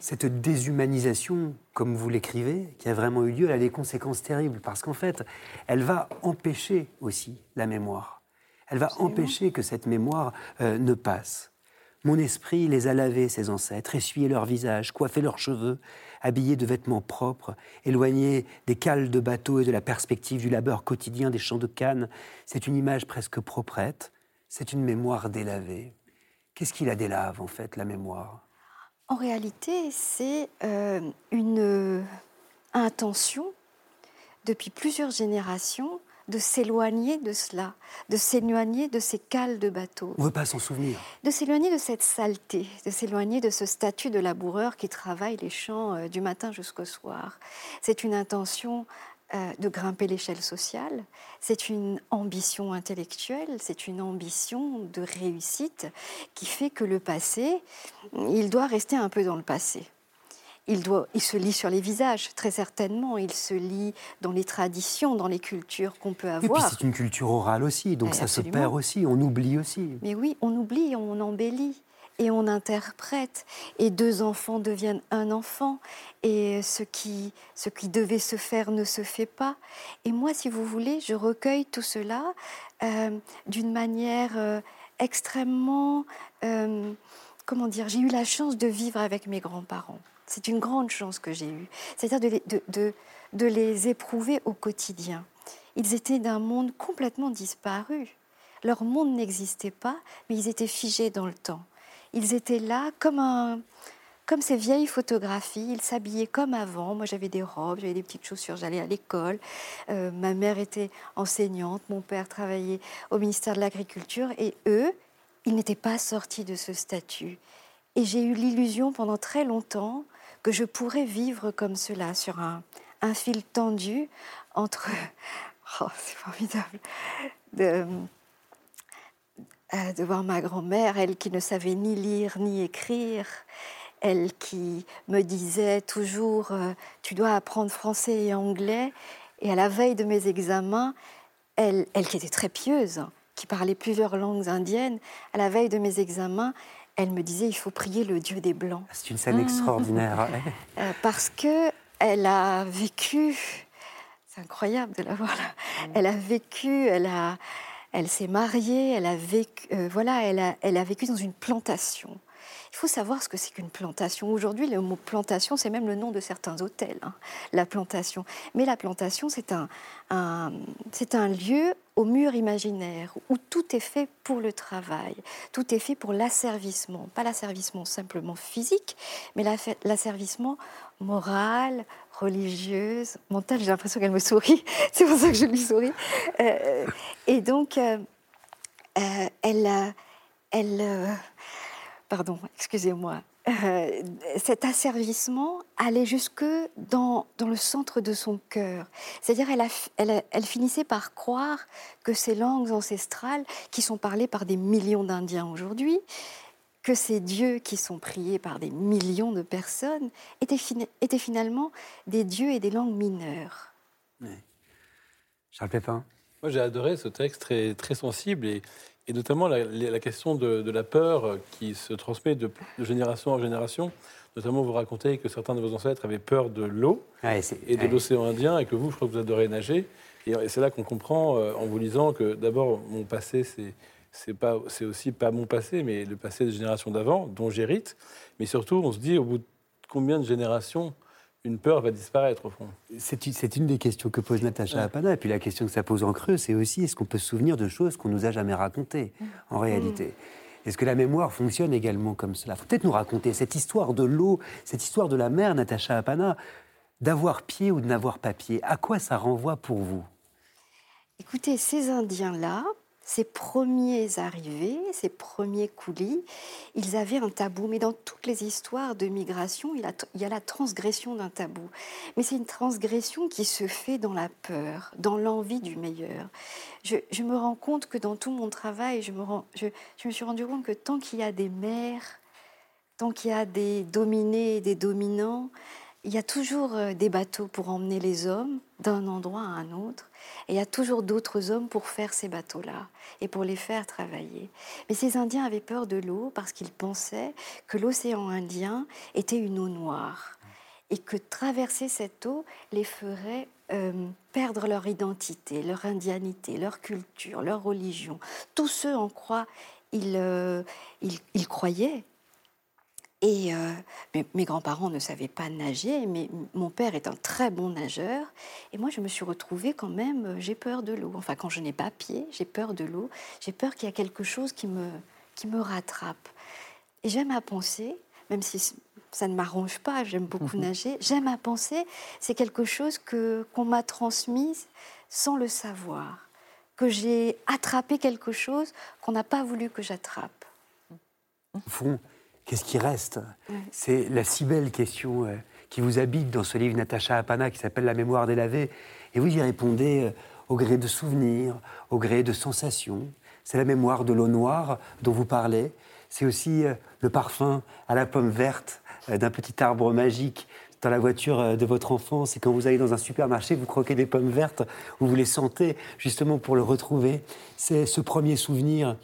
Cette déshumanisation, comme vous l'écrivez, qui a vraiment eu lieu, elle a des conséquences terribles parce qu'en fait, elle va empêcher aussi la mémoire. Elle va empêcher que cette mémoire euh, ne passe. Mon esprit les a lavés, ses ancêtres, essuyé leurs visages, coiffé leurs cheveux, habillés de vêtements propres, éloignés des cales de bateaux et de la perspective du labeur quotidien des champs de canne. C'est une image presque proprette, c'est une mémoire délavée. Qu'est-ce qui la délave, en fait, la mémoire? En réalité, c'est euh, une intention depuis plusieurs générations de s'éloigner de cela, de s'éloigner de ces cales de bateaux. On ne veut pas s'en souvenir. De s'éloigner de cette saleté, de s'éloigner de ce statut de laboureur qui travaille les champs euh, du matin jusqu'au soir. C'est une intention euh, de grimper l'échelle sociale, c'est une ambition intellectuelle, c'est une ambition de réussite qui fait que le passé, il doit rester un peu dans le passé il, doit, il se lit sur les visages, très certainement. Il se lit dans les traditions, dans les cultures qu'on peut avoir. Et puis c'est une culture orale aussi, donc ça se perd aussi, on oublie aussi. Mais oui, on oublie, on embellit et on interprète. Et deux enfants deviennent un enfant. Et ce qui, ce qui devait se faire ne se fait pas. Et moi, si vous voulez, je recueille tout cela euh, d'une manière euh, extrêmement... Euh, comment dire J'ai eu la chance de vivre avec mes grands-parents. C'est une grande chance que j'ai eue. C'est-à-dire de, les éprouver au quotidien. Ils étaient d'un monde complètement disparu. Leur monde n'existait pas, mais ils étaient figés dans le temps. Ils étaient là comme, comme ces vieilles photographies. Ils s'habillaient comme avant. Moi, j'avais des robes, j'avais des petites chaussures, j'allais à l'école. Euh, ma mère était enseignante, mon père travaillait au ministère de l'Agriculture. Et eux, ils n'étaient pas sortis de ce statut. Et j'ai eu l'illusion pendant très longtemps que je pourrais vivre comme cela, sur un, un fil tendu entre... Oh, c'est formidable euh, de voir ma grand-mère, elle qui ne savait ni lire ni écrire, elle qui me disait toujours euh, tu dois apprendre français et anglais, et à la veille de mes examens, elle, elle qui était très pieuse, qui parlait plusieurs langues indiennes, à la veille de mes examens, elle me disait il faut prier le Dieu des Blancs. C'est une scène extraordinaire. Euh, parce que elle a vécu, c'est incroyable de la voir là. Elle a vécu, elle a, elle s'est mariée, elle a vécu, euh, voilà, elle a, vécu dans une plantation. Il faut savoir ce que c'est qu'une plantation. Aujourd'hui, le mot plantation, c'est même le nom de certains hôtels, hein, la plantation. Mais la plantation, c'est un, c'est un lieu au mur imaginaire où tout est fait pour le travail, tout est fait pour l'asservissement, pas l'asservissement simplement physique, mais l'asservissement moral, religieuse, mental. J'ai l'impression qu'elle me sourit, c'est pour ça que je lui souris. Euh, et donc, euh, euh, elle, elle pardon, excusez-moi, cet asservissement allait jusque dans, dans, le centre de son cœur. C'est-à-dire, elle, elle, elle, finissait par croire que ces langues ancestrales, qui sont parlées par des millions d'Indiens aujourd'hui, que ces dieux qui sont priés par des millions de personnes, étaient, étaient finalement des dieux et des langues mineures. Charles Pépin Moi, j'ai adoré ce texte très, très sensible et et notamment la, question de, la peur qui se transmet de, génération en génération. Notamment, vous racontez que certains de vos ancêtres avaient peur de l'eau et de l'océan Indien, et que vous, je crois que vous adorez nager. Et, c'est là qu'on comprend, euh, en vous lisant, que d'abord, mon passé, c'est c'est pas, c'est aussi pas mon passé, mais le passé des générations d'avant, dont j'hérite. Mais surtout, on se dit, au bout de combien de générations une peur va disparaître au fond? C'est une des questions que pose Natacha Apana. Et puis la question que ça pose en creux, c'est aussi est-ce qu'on peut se souvenir de choses qu'on nous a jamais racontées en réalité? Est-ce que la mémoire fonctionne également comme cela? Faut peut-être nous raconter cette histoire de l'eau, cette histoire de la mer, Natacha Apana, d'avoir pied ou de n'avoir pas pied. À quoi ça renvoie pour vous? Écoutez, ces Indiens-là, ces premiers arrivés, ces premiers coulis, ils avaient un tabou. Mais dans toutes les histoires de migration, il, y a la transgression d'un tabou. Mais c'est une transgression qui se fait dans la peur, dans l'envie du meilleur. Je, me rends compte que dans tout mon travail, je me, je, me suis rendu compte que tant qu'il y a des mères, tant qu'il y a des dominés et des dominants, il y a toujours euh, des bateaux pour emmener les hommes d'un endroit à un autre. Et il y a toujours d'autres hommes pour faire ces bateaux-là et pour les faire travailler. Mais ces Indiens avaient peur de l'eau parce qu'ils pensaient que l'océan Indien était une eau noire et que traverser cette eau les ferait euh, perdre leur identité, leur indianité, leur culture, leur religion. Tous ceux en croient, ils, euh, ils croyaient et euh, mes, grands-parents ne savaient pas nager, mais mon père est un très bon nageur. Et moi, je me suis retrouvée quand même, euh, j'ai peur de l'eau. Enfin, quand je n'ai pas pied, j'ai peur de l'eau. J'ai peur qu'il y a quelque chose qui me, qui me rattrape. Et j'aime à penser, même si ça ne m'arrange pas, j'aime beaucoup mhm. nager, j'aime à penser, c'est quelque chose que, qu'on m'a transmise sans le savoir. Que j'ai attrapé quelque chose qu'on n'a pas voulu que j'attrape. Fond qu'est-ce qui reste C'est la si belle question euh, qui vous habite dans ce livre Natacha Apana qui s'appelle La mémoire délavée. Et vous y répondez euh, au gré de souvenirs, au gré de sensations. C'est la mémoire de l'eau noire dont vous parlez. C'est aussi euh, le parfum à la pomme verte d'un petit arbre magique dans la voiture de votre enfance et quand vous allez dans un supermarché, vous croquez des pommes vertes, vous les sentez justement pour le retrouver. C'est ce premier souvenir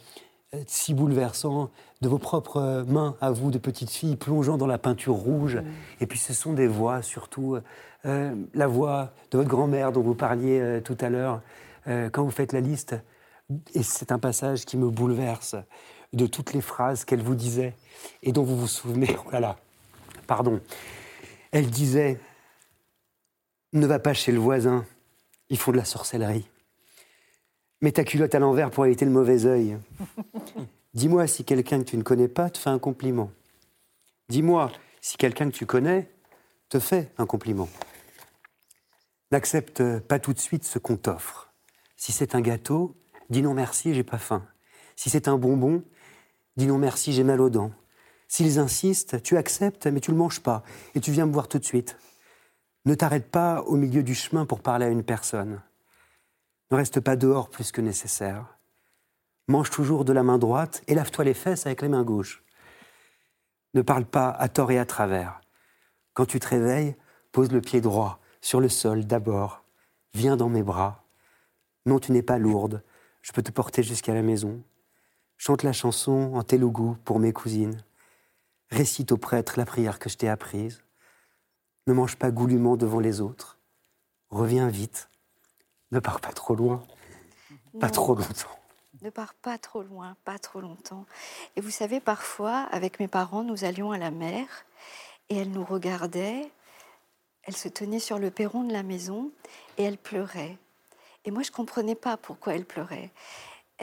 si bouleversant de vos propres mains à vous, de petites filles, plongeant dans la peinture rouge. Mm. Et puis ce sont des voix, surtout euh, la voix de votre grand-mère dont vous parliez euh, tout à l'heure, euh, quand vous faites la liste. Et c'est un passage qui me bouleverse de toutes les phrases qu'elle vous disait et dont vous vous souvenez. Oh là là, pardon. Elle disait Ne va pas chez le voisin, ils font de la sorcellerie. Mets ta culotte à l'envers pour éviter le mauvais œil. Dis-moi si quelqu'un que tu ne connais pas te fait un compliment. Dis-moi si quelqu'un que tu connais te fait un compliment. N'accepte pas tout de suite ce qu'on t'offre. Si c'est un gâteau, dis non merci, j'ai pas faim. Si c'est un bonbon, dis non merci, j'ai mal aux dents. S'ils insistent, tu acceptes, mais tu le manges pas, et tu viens me voir tout de suite. Ne t'arrête pas au milieu du chemin pour parler à une personne. Ne reste pas dehors plus que nécessaire. Mange toujours de la main droite et lave-toi les fesses avec les mains gauches. Ne parle pas à tort et à travers. Quand tu te réveilles, pose le pied droit sur le sol d'abord. Viens dans mes bras. Non, tu n'es pas lourde. Je peux te porter jusqu'à la maison. Chante la chanson en telugu pour mes cousines. Récite au prêtre la prière que je t'ai apprise. Ne mange pas goulûment devant les autres. Reviens vite. Ne pars pas trop loin, pas trop longtemps. Ne pars pas trop loin, pas trop longtemps. Et vous savez, parfois, avec mes parents, nous allions à la mer et elle nous regardait, elle se tenait sur le perron de la maison et elle pleurait. Et moi, je ne comprenais pas pourquoi elle pleurait.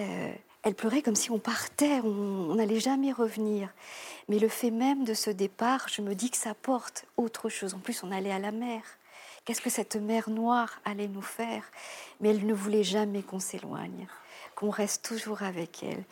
Euh, elle pleurait comme si on partait, on n'allait jamais revenir. Mais le fait même de ce départ, je me dis que ça porte autre chose. En plus, on allait à la mer. Qu'est-ce que cette mer noire allait nous faire? Mais elle ne voulait jamais qu'on s'éloigne, qu'on reste toujours avec elle.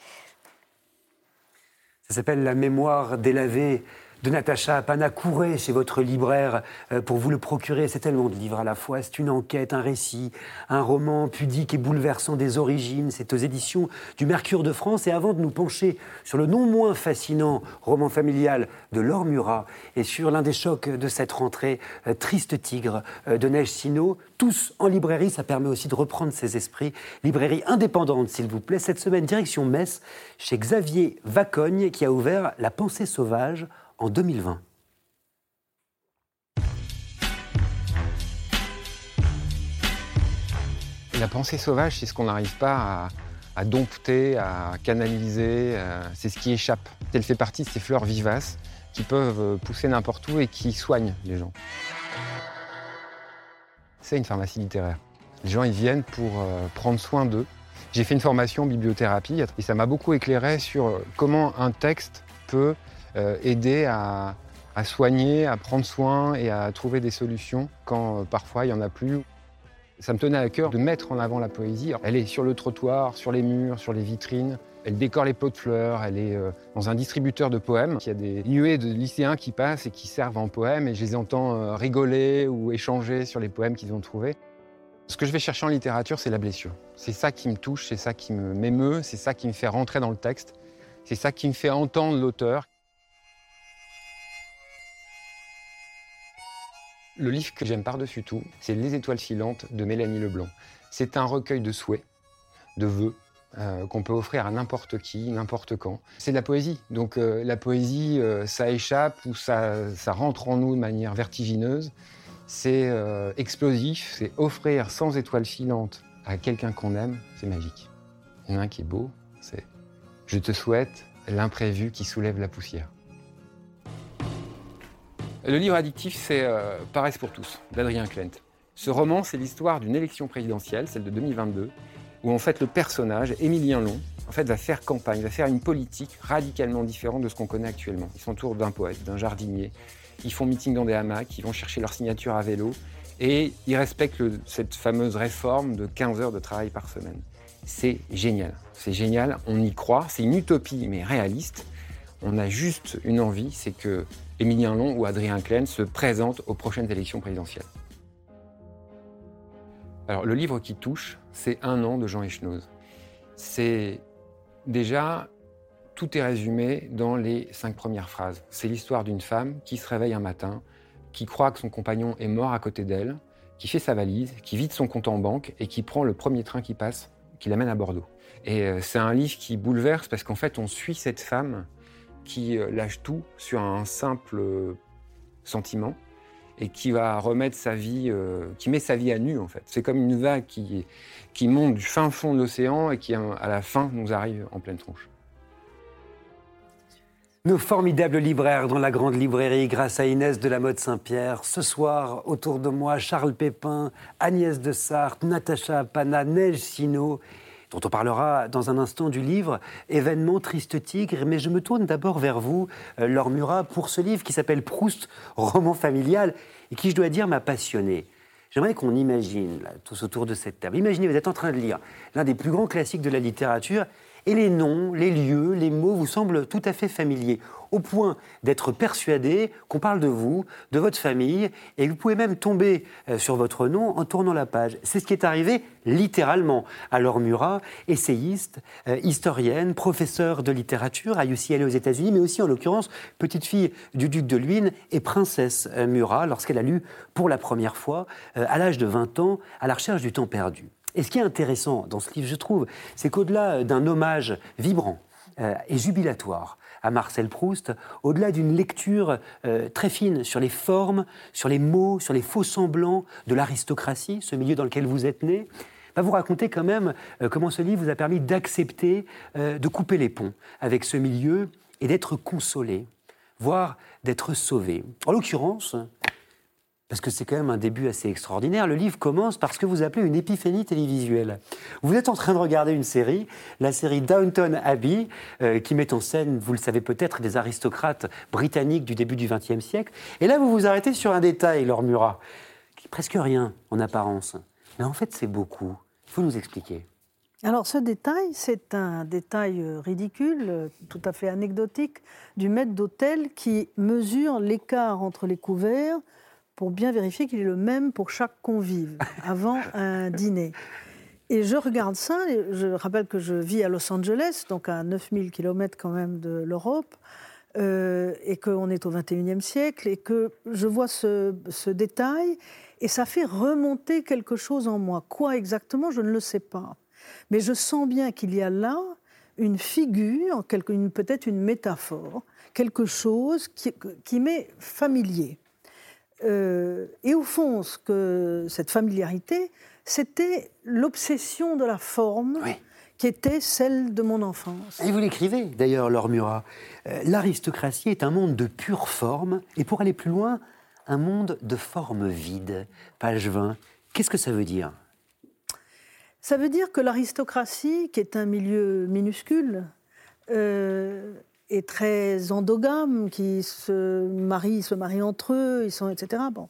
Ça s'appelle La mémoire délavée de Natacha Apana. Courez chez votre libraire euh, pour vous le procurer. C'est tellement de livres à la fois. C'est une enquête, un récit, un roman pudique et bouleversant des origines. C'est aux éditions du Mercure de France. Et avant de nous pencher sur le non moins fascinant roman familial de Laure Murat et sur l'un des chocs de cette rentrée, euh, Triste Tigre euh, de Neige Sino, tous en librairie, ça permet aussi de reprendre ses esprits. Librairie indépendante, s'il vous plaît. Cette semaine, direction Metz, chez Xavier Vacogne, qui a ouvert La pensée sauvage en 2020. La pensée sauvage, c'est ce qu'on n'arrive pas à, dompter, à canaliser, euh, c'est ce qui échappe. Elle fait partie de ces fleurs vivaces qui peuvent pousser n'importe où et qui soignent les gens. C'est une pharmacie littéraire. Les gens, ils viennent pour euh, prendre soin d'eux. J'ai fait une formation en bibliothérapie et ça m'a beaucoup éclairé sur comment un texte peut euh, aider à, soigner, à prendre soin et à trouver des solutions quand euh, parfois il n'y en a plus. Ça me tenait à cœur de mettre en avant la poésie. Elle est sur le trottoir, sur les murs, sur les vitrines. Elle décore les pots de fleurs, elle est euh, dans un distributeur de poèmes. Il y a des nuées de lycéens qui passent et qui servent en poèmes et je les entends euh, rigoler ou échanger sur les poèmes qu'ils ont trouvés. Ce que je vais chercher en littérature, c'est la blessure. C'est ça qui me touche, c'est ça qui m'émeut, c'est ça qui me fait rentrer dans le texte, c'est ça qui me fait entendre l'auteur. Le livre que j'aime par-dessus tout, c'est Les étoiles filantes de Mélanie Leblanc. C'est un recueil de souhaits, de vœux, euh, qu'on peut offrir à n'importe qui, n'importe quand. C'est de la poésie. Donc euh, la poésie, euh, ça échappe ou ça, ça, rentre en nous de manière vertigineuse. C'est explosif, c'est offrir sans étoiles filantes à quelqu'un qu'on aime, c'est magique. Il y en a un qui est beau, c'est Je te souhaite l'imprévu qui soulève la poussière. Le livre addictif, c'est Paresse pour tous, d'Adrien Klent. Ce roman, c'est l'histoire d'une élection présidentielle, celle de 2022, où en fait le personnage, Émilien Long, en fait, va faire campagne, va faire une politique radicalement différente de ce qu'on connaît actuellement. Ils s'entourent d'un poète, d'un jardinier, ils font meeting dans des hamacs, ils vont chercher leur signature à vélo, et ils respectent cette fameuse réforme de 15 heures de travail par semaine. C'est génial, c'est génial, on y croit, c'est une utopie mais réaliste. On a juste une envie, c'est que Émilien Long ou Adrien Klein se présentent aux prochaines élections présidentielles. Alors le livre qui touche, c'est Un an de Jean Echnoz. C'est déjà, tout est résumé dans les cinq premières phrases. C'est l'histoire d'une femme qui se réveille un matin, qui croit que son compagnon est mort à côté d'elle, qui fait sa valise, qui vide son compte en banque et qui prend le premier train qui passe, qui l'amène à Bordeaux. Et euh, c'est un livre qui bouleverse parce qu'en fait, on suit cette femme qui euh, lâche tout sur un simple sentiment et qui va remettre sa vie, euh, qui met sa vie à nu en fait. C'est comme une vague qui, qui monte du fin fond de l'océan et qui à la fin nous arrive en pleine tronche. Nos formidables libraires dans la grande librairie grâce à Inès de la Mode Saint-Pierre. Ce soir, autour de moi, Charles Pépin, Agnès de Sarthe, Natacha Pana, Neige Sino dont on parlera dans un instant du livre Événement Triste Tigre. Mais je me tourne d'abord vers vous, euh, Laure Murat, pour ce livre qui s'appelle Proust, roman familial, et qui, je dois dire, m'a passionné. J'aimerais qu'on imagine, tous autour de cette table, imaginez, vous êtes en train de lire l'un des plus grands classiques de la littérature, et les noms, les lieux, les mots vous semblent tout à fait familiers, au point d'être persuadé qu'on parle de vous, de votre famille, et vous pouvez même tomber euh, sur votre nom en tournant la page. C'est ce qui est arrivé littéralement à Laure Murat, essayiste, euh, historienne, professeure de littérature à UCLA aux États-Unis, mais aussi en l'occurrence petite fille du duc de Luynes et princesse euh, Murat lorsqu'elle a lu pour la première fois, à l'âge de 20 ans, à la recherche du temps perdu. Et ce qui est intéressant dans ce livre, je trouve, c'est qu'au-delà d'un hommage vibrant et jubilatoire à Marcel Proust, au-delà d'une lecture euh, très fine sur les formes, sur les mots, sur les faux semblants de l'aristocratie, ce milieu dans lequel vous êtes né, va vous raconter quand même euh, comment ce livre vous a permis d'accepter, de couper les ponts avec ce milieu et d'être consolé, voire d'être sauvé. En l'occurrence, parce que c'est quand même un début assez extraordinaire. Le livre commence par ce que vous appelez une épiphénie télévisuelle. Vous êtes en train de regarder une série, la série Downton Abbey, euh, qui met en scène, vous le savez peut-être, des aristocrates britanniques du début du XXe siècle. Et là, vous vous arrêtez sur un détail, Laure Murat, qui est presque rien en apparence. Mais en fait, c'est beaucoup. Il faut nous expliquer. Alors ce détail, c'est un détail euh, ridicule, euh, tout à fait anecdotique, du maître d'hôtel qui mesure l'écart entre les couverts pour bien vérifier qu'il est le même pour chaque convive avant un dîner. Et je regarde ça, je rappelle que je vis à Los Angeles, donc à 9000 km quand même de l'Europe, euh, et qu'on est au 21e siècle, et que je vois ce, ce, détail, et ça fait remonter quelque chose en moi. Quoi exactement, je ne le sais pas. Mais je sens bien qu'il y a là une figure, peut-être une métaphore, quelque chose qui, qui m'est familier. Euh, et au fond, ce que, cette familiarité, c'était l'obsession de la forme. qui était celle de mon enfance. Et vous l'écrivez d'ailleurs, Laure Murat. Euh, l'aristocratie est un monde de pure forme, et pour aller plus loin, un monde de forme vide. Page 20. Qu'est-ce que ça veut dire? Ça veut dire que l'aristocratie, qui est un milieu minuscule, euh, est très endogame, qui se marient, se entre eux, ils sont, etc. Bon,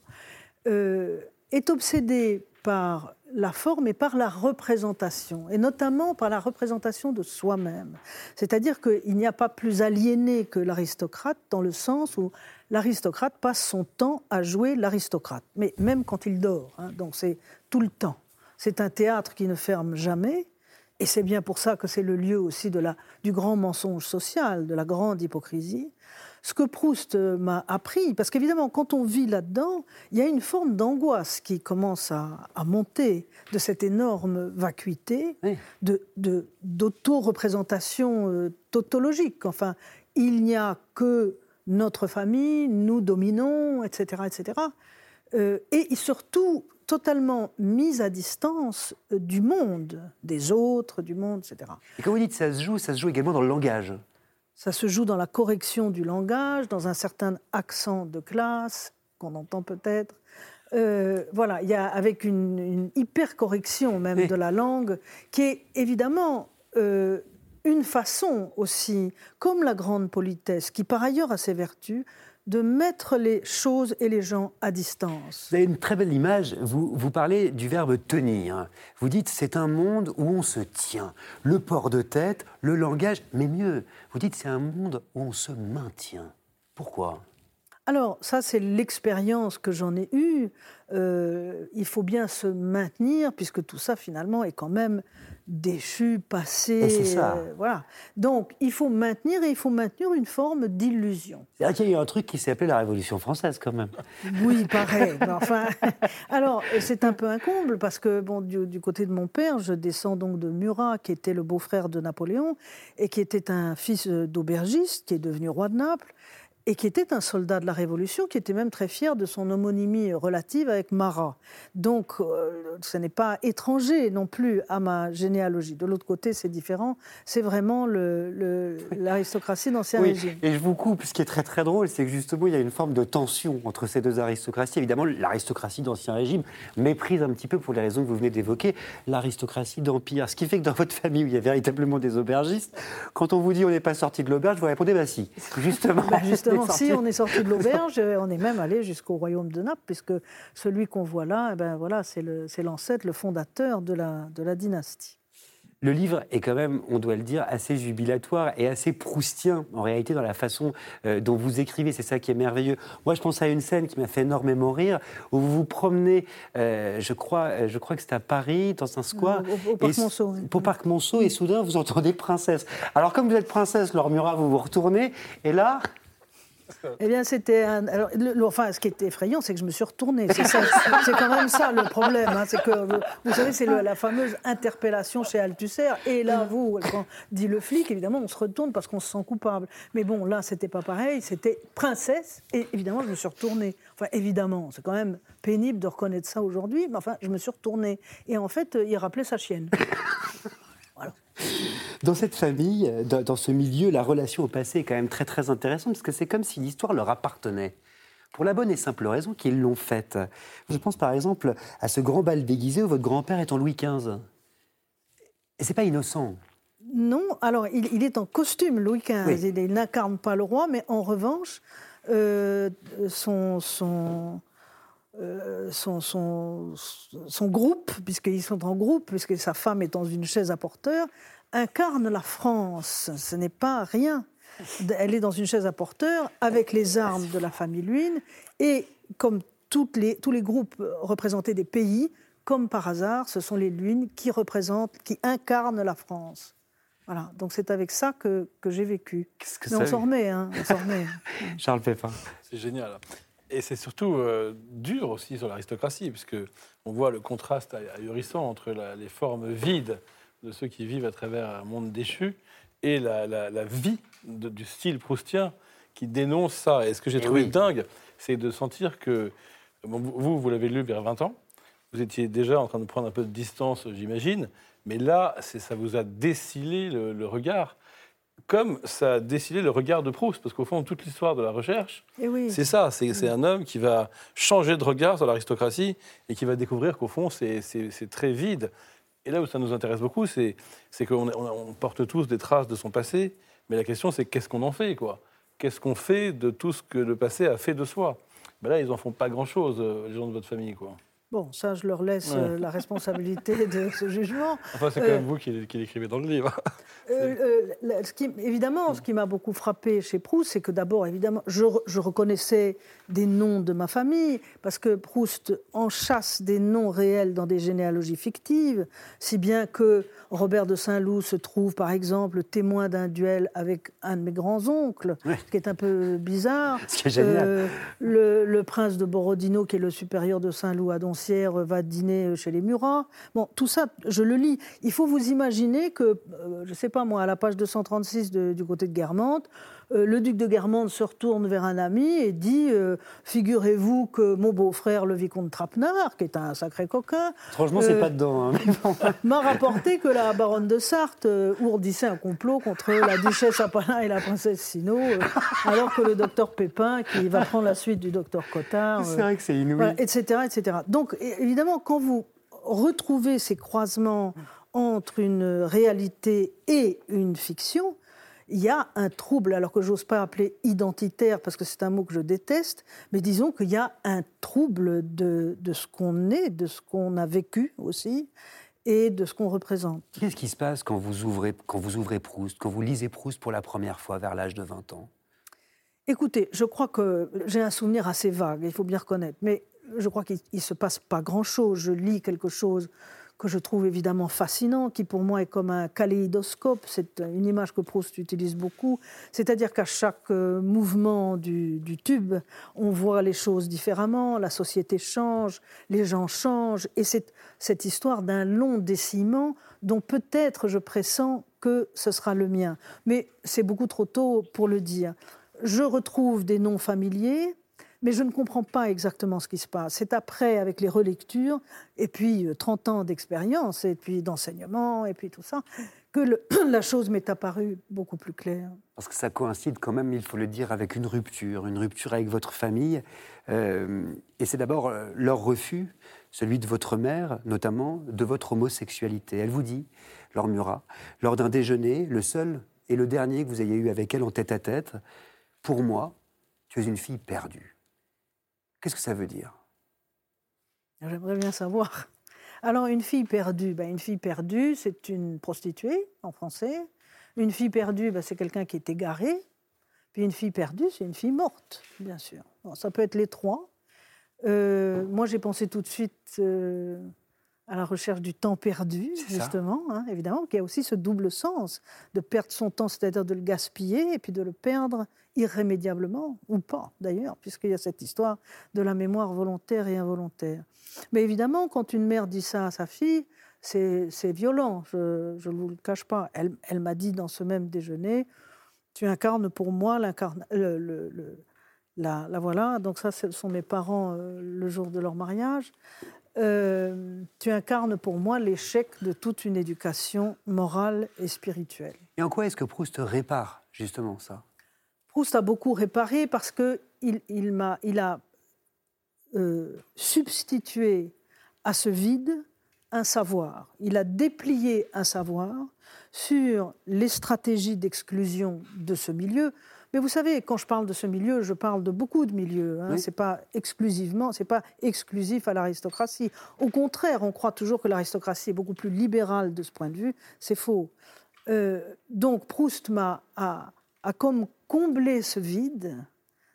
euh, est obsédé par la forme et par la représentation, et notamment par la représentation de soi-même. C'est-à-dire qu'il n'y a pas plus aliéné que l'aristocrate dans le sens où l'aristocrate passe son temps à jouer l'aristocrate, mais même quand il dort, hein, donc c'est tout le temps. C'est un théâtre qui ne ferme jamais, et c'est bien pour ça que c'est le lieu aussi de la, du grand mensonge social, de la grande hypocrisie ce que Proust euh, m'a appris, parce qu'évidemment, quand on vit là-dedans, il y a une forme d'angoisse qui commence à, monter de cette énorme vacuité, d'auto-représentation euh, tautologique. Enfin, il n'y a que notre famille, nous dominons, etc. etc. Euh, et surtout totalement mise à distance du monde, des autres, du monde, etc. Et quand vous dites ça se joue, ça se joue également dans le langage. Ça se joue dans la correction du langage, dans un certain accent de classe qu'on entend peut-être. Euh, voilà, il y a avec une, hyper correction même de la langue, qui est évidemment euh, une façon aussi, comme la grande politesse, qui par ailleurs a ses vertus, de mettre les choses et les gens à distance. Vous avez une très belle image. Vous, vous parlez du verbe tenir. Vous dites c'est un monde où on se tient. Le port de tête, le langage, mais mieux, vous dites c'est un monde où on se maintient. Pourquoi? Alors, ça, c'est l'expérience que j'en ai eue. Euh, il faut bien se maintenir, puisque tout ça, finalement, est quand même déchu, passé. c'est ça. Euh, voilà. Donc, il faut maintenir et il faut maintenir une forme d'illusion. Qu'il y a eu un truc qui s'est appelé la Révolution française, quand même. Oui, pareil. enfin, alors, c'est un peu un comble parce que, bon, du, côté de mon père, je descends donc de Murat, qui était le beau-frère de Napoléon et qui était un fils d'aubergiste, qui est devenu roi de Naples et qui était un soldat de la Révolution, qui était même très fier de son homonymie relative avec Marat. Donc, euh, ce n'est pas étranger non plus à ma généalogie. De l'autre côté, c'est différent. C'est vraiment l'aristocratie d'Ancien oui. Régime. Et je vous coupe, ce qui est très très drôle, c'est que justement, il y a une forme de tension entre ces deux aristocraties. Évidemment, l'aristocratie d'Ancien Régime méprise un petit peu, pour les raisons que vous venez d'évoquer, l'aristocratie d'Empire. Ce qui fait que dans votre famille, où il y a véritablement des aubergistes, quand on vous dit on n'est pas sorti de l'auberge, vous répondez bah si, justement. Bah, justement si on est sorti de l'auberge, on est même allé jusqu'au royaume de Naples, puisque celui qu'on voit là, eh ben voilà, c'est l'ancêtre, le, fondateur de la, de la dynastie. Le livre est quand même, on doit le dire, assez jubilatoire et assez proustien en réalité dans la façon euh, dont vous écrivez. C'est ça qui est merveilleux. Moi, je pense à une scène qui m'a fait énormément rire où vous vous promenez, euh, je, crois, euh, je crois que c'est à Paris, dans un square. Au, Parc Monceau. Au Parc Monceau, et soudain, vous entendez princesse. Alors, comme vous êtes princesse, Laure Murat, vous vous retournez et là, eh bien, c'était un. Alors, enfin, ce qui est effrayant, c'est que je me suis retournée. C'est, quand même ça le problème. Hein. c'est que, vous savez, c'est la fameuse interpellation chez Althusser. Et là, vous, quand dit le flic, évidemment, on se retourne parce qu'on se sent coupable. Mais bon, là, c'était pas pareil. C'était princesse. Et évidemment, je me suis retournée. Enfin, évidemment, c'est quand même pénible de reconnaître ça aujourd'hui. Mais enfin, je me suis retournée. Et en fait, il rappelait sa chienne. Dans cette famille, dans, ce milieu, la relation au passé est quand même très très intéressante parce que c'est comme si l'histoire leur appartenait. Pour la bonne et simple raison qu'ils l'ont faite. Je pense par exemple à ce grand bal déguisé où votre grand-père est en Louis XV. Et c'est pas innocent. Non, alors il, est en costume Louis XV. Il, n'incarne pas le roi, mais en revanche, euh, son, son, euh, son, son, son, groupe, puisqu'ils sont en groupe, puisque sa femme est dans une chaise à porteur, incarne la France. Ce n'est pas rien. Elle est dans une chaise à porteur avec les armes de la famille Luynes et comme toutes les, tous les groupes représentés des pays, comme par hasard, ce sont les Luynes qui représentent, qui incarnent la France. Voilà, donc c'est avec ça que, que j'ai vécu. Mais on s'en remet, hein, on s'en remet. Charles Pépin. C'est génial. Et c'est surtout euh, dur aussi sur l'aristocratie, puisque on voit le contraste ahurissant entre les formes vides de ceux qui vivent à travers un monde déchu et la, vie du style proustien qui dénonce ça. Et ce que j'ai eh trouvé dingue, c'est de sentir que vous, vous l'avez lu vers 20 ans, vous étiez déjà en train de prendre un peu de distance, j'imagine, mais là, ça vous a décilé le regard comme ça a décidé le regard de Proust, parce qu'au fond, toute l'histoire de la recherche, eh c'est ça, c'est un homme qui va changer de regard sur l'aristocratie et qui va découvrir qu'au fond, c'est très vide. Et là où ça nous intéresse beaucoup, c'est qu'on on porte tous des traces de son passé, mais la question, c'est qu'est-ce qu'on en fait, quoi? Qu'est-ce qu'on fait de tout ce que le passé a fait de soi? Ben Là, ils n'en font pas grand-chose, euh, les gens de votre famille, quoi. Bon, ça, je leur laisse euh, la responsabilité de ce jugement. Enfin, c'est quand même vous qui, qui l'écrivez dans le livre. Euh, euh, ce qui, évidemment, ce qui m'a beaucoup frappé chez Proust, c'est que d'abord, évidemment, je, je, reconnaissais des noms de ma famille, parce que Proust enchasse des noms réels dans des généalogies fictives, si bien que Robert de Saint-Loup se trouve, par exemple, témoin d'un duel avec un de mes grands-oncles, ce qui est un peu bizarre. Ce qui est génial. le, le, prince de Borodino, qui est le supérieur de Saint-Loup à Don va dîner chez les Murats. Bon, tout ça, je le lis. Il faut vous imaginer que, euh, je ne sais pas moi, à la page 236 du côté de Guermantes, le duc de Guermantes se retourne vers un ami et dit euh, Figurez-vous que mon beau-frère, le vicomte Trapenard, qui est un sacré coquin. Franchement, c'est pas dedans. Hein, m'a rapporté que la baronne de Sarthe ourdissait un complot contre la duchesse Apalin et la princesse Sino, alors que le docteur Pépin, qui va prendre la suite du docteur Cotard. c'est vrai que c'est inouï. etc., etc. Donc, évidemment, quand vous retrouvez ces croisements entre une réalité et une fiction, il y a un trouble, alors que j'ose pas appeler identitaire parce que c'est un mot que je déteste, mais disons qu'il y a un trouble de, de ce qu'on est, de ce qu'on a vécu aussi et de ce qu'on représente. Qu'est-ce qui se passe quand vous, ouvrez, quand vous ouvrez Proust, quand vous lisez Proust pour la première fois vers l'âge de 20 ans? Écoutez, je crois que j'ai un souvenir assez vague, il faut bien reconnaître, mais je crois qu'il ne se passe pas grand-chose. Je lis quelque chose que je trouve évidemment fascinant, qui pour moi est comme un kaléidoscope, c'est une image que Proust utilise beaucoup, c'est-à-dire qu'à chaque euh, mouvement du, tube, on voit les choses différemment, la société change, les gens changent, et c'est cette histoire d'un long déciment dont peut-être je pressens que ce sera le mien. Mais c'est beaucoup trop tôt pour le dire. Je retrouve des noms familiers, mais je ne comprends pas exactement ce qui se passe. C'est après, avec les relectures, et puis 30 euh, ans d'expérience, et puis d'enseignement, et puis tout ça, que la chose m'est apparue beaucoup plus claire. Parce que ça coïncide quand même, il faut le dire, avec une rupture, une rupture avec votre famille. Euh, et c'est d'abord euh, leur refus, celui de votre mère, notamment, de votre homosexualité. Elle vous dit, Laure Murat, lors d'un déjeuner, le seul et le dernier que vous ayez eu avec elle en tête à tête, pour moi, tu es une fille perdue. Qu'est-ce que ça veut dire? J'aimerais bien savoir. Alors, une fille perdue, ben, une fille perdue, c'est une prostituée en français. Une fille perdue, ben, c'est quelqu'un qui est égaré. Puis une fille perdue, c'est une fille morte, bien sûr. ça peut être les trois. Euh, moi, j'ai pensé tout de suite euh, à la recherche du temps perdu, justement, hein, évidemment, qui a aussi ce double sens de perdre son temps, c'est-à-dire de le gaspiller, et puis de le perdre irrémédiablement, ou pas d'ailleurs, puisqu'il y a cette histoire de la mémoire volontaire et involontaire. Mais évidemment, quand une mère dit ça à sa fille, c'est violent, je ne vous le cache pas. Elle, elle m'a dit dans ce même déjeuner, tu incarnes pour moi l'incarne... Le, le, la, la, voilà, donc ça, ce sont mes parents euh, le jour de leur mariage. Euh, tu incarnes pour moi l'échec de toute une éducation morale et spirituelle. Et en quoi est-ce que Proust répare justement ça? Proust a beaucoup réparé parce il, m'a, il a euh, substitué à ce vide un savoir. Il a déplié un savoir sur les stratégies d'exclusion de ce milieu. Mais vous savez, quand je parle de ce milieu, je parle de beaucoup de milieux. Hein. C'est pas exclusivement, c'est pas exclusif à l'aristocratie. Au contraire, on croit toujours que l'aristocratie est beaucoup plus libérale de ce point de vue. C'est faux. Euh, donc Proust m'a a, a comme comblé ce vide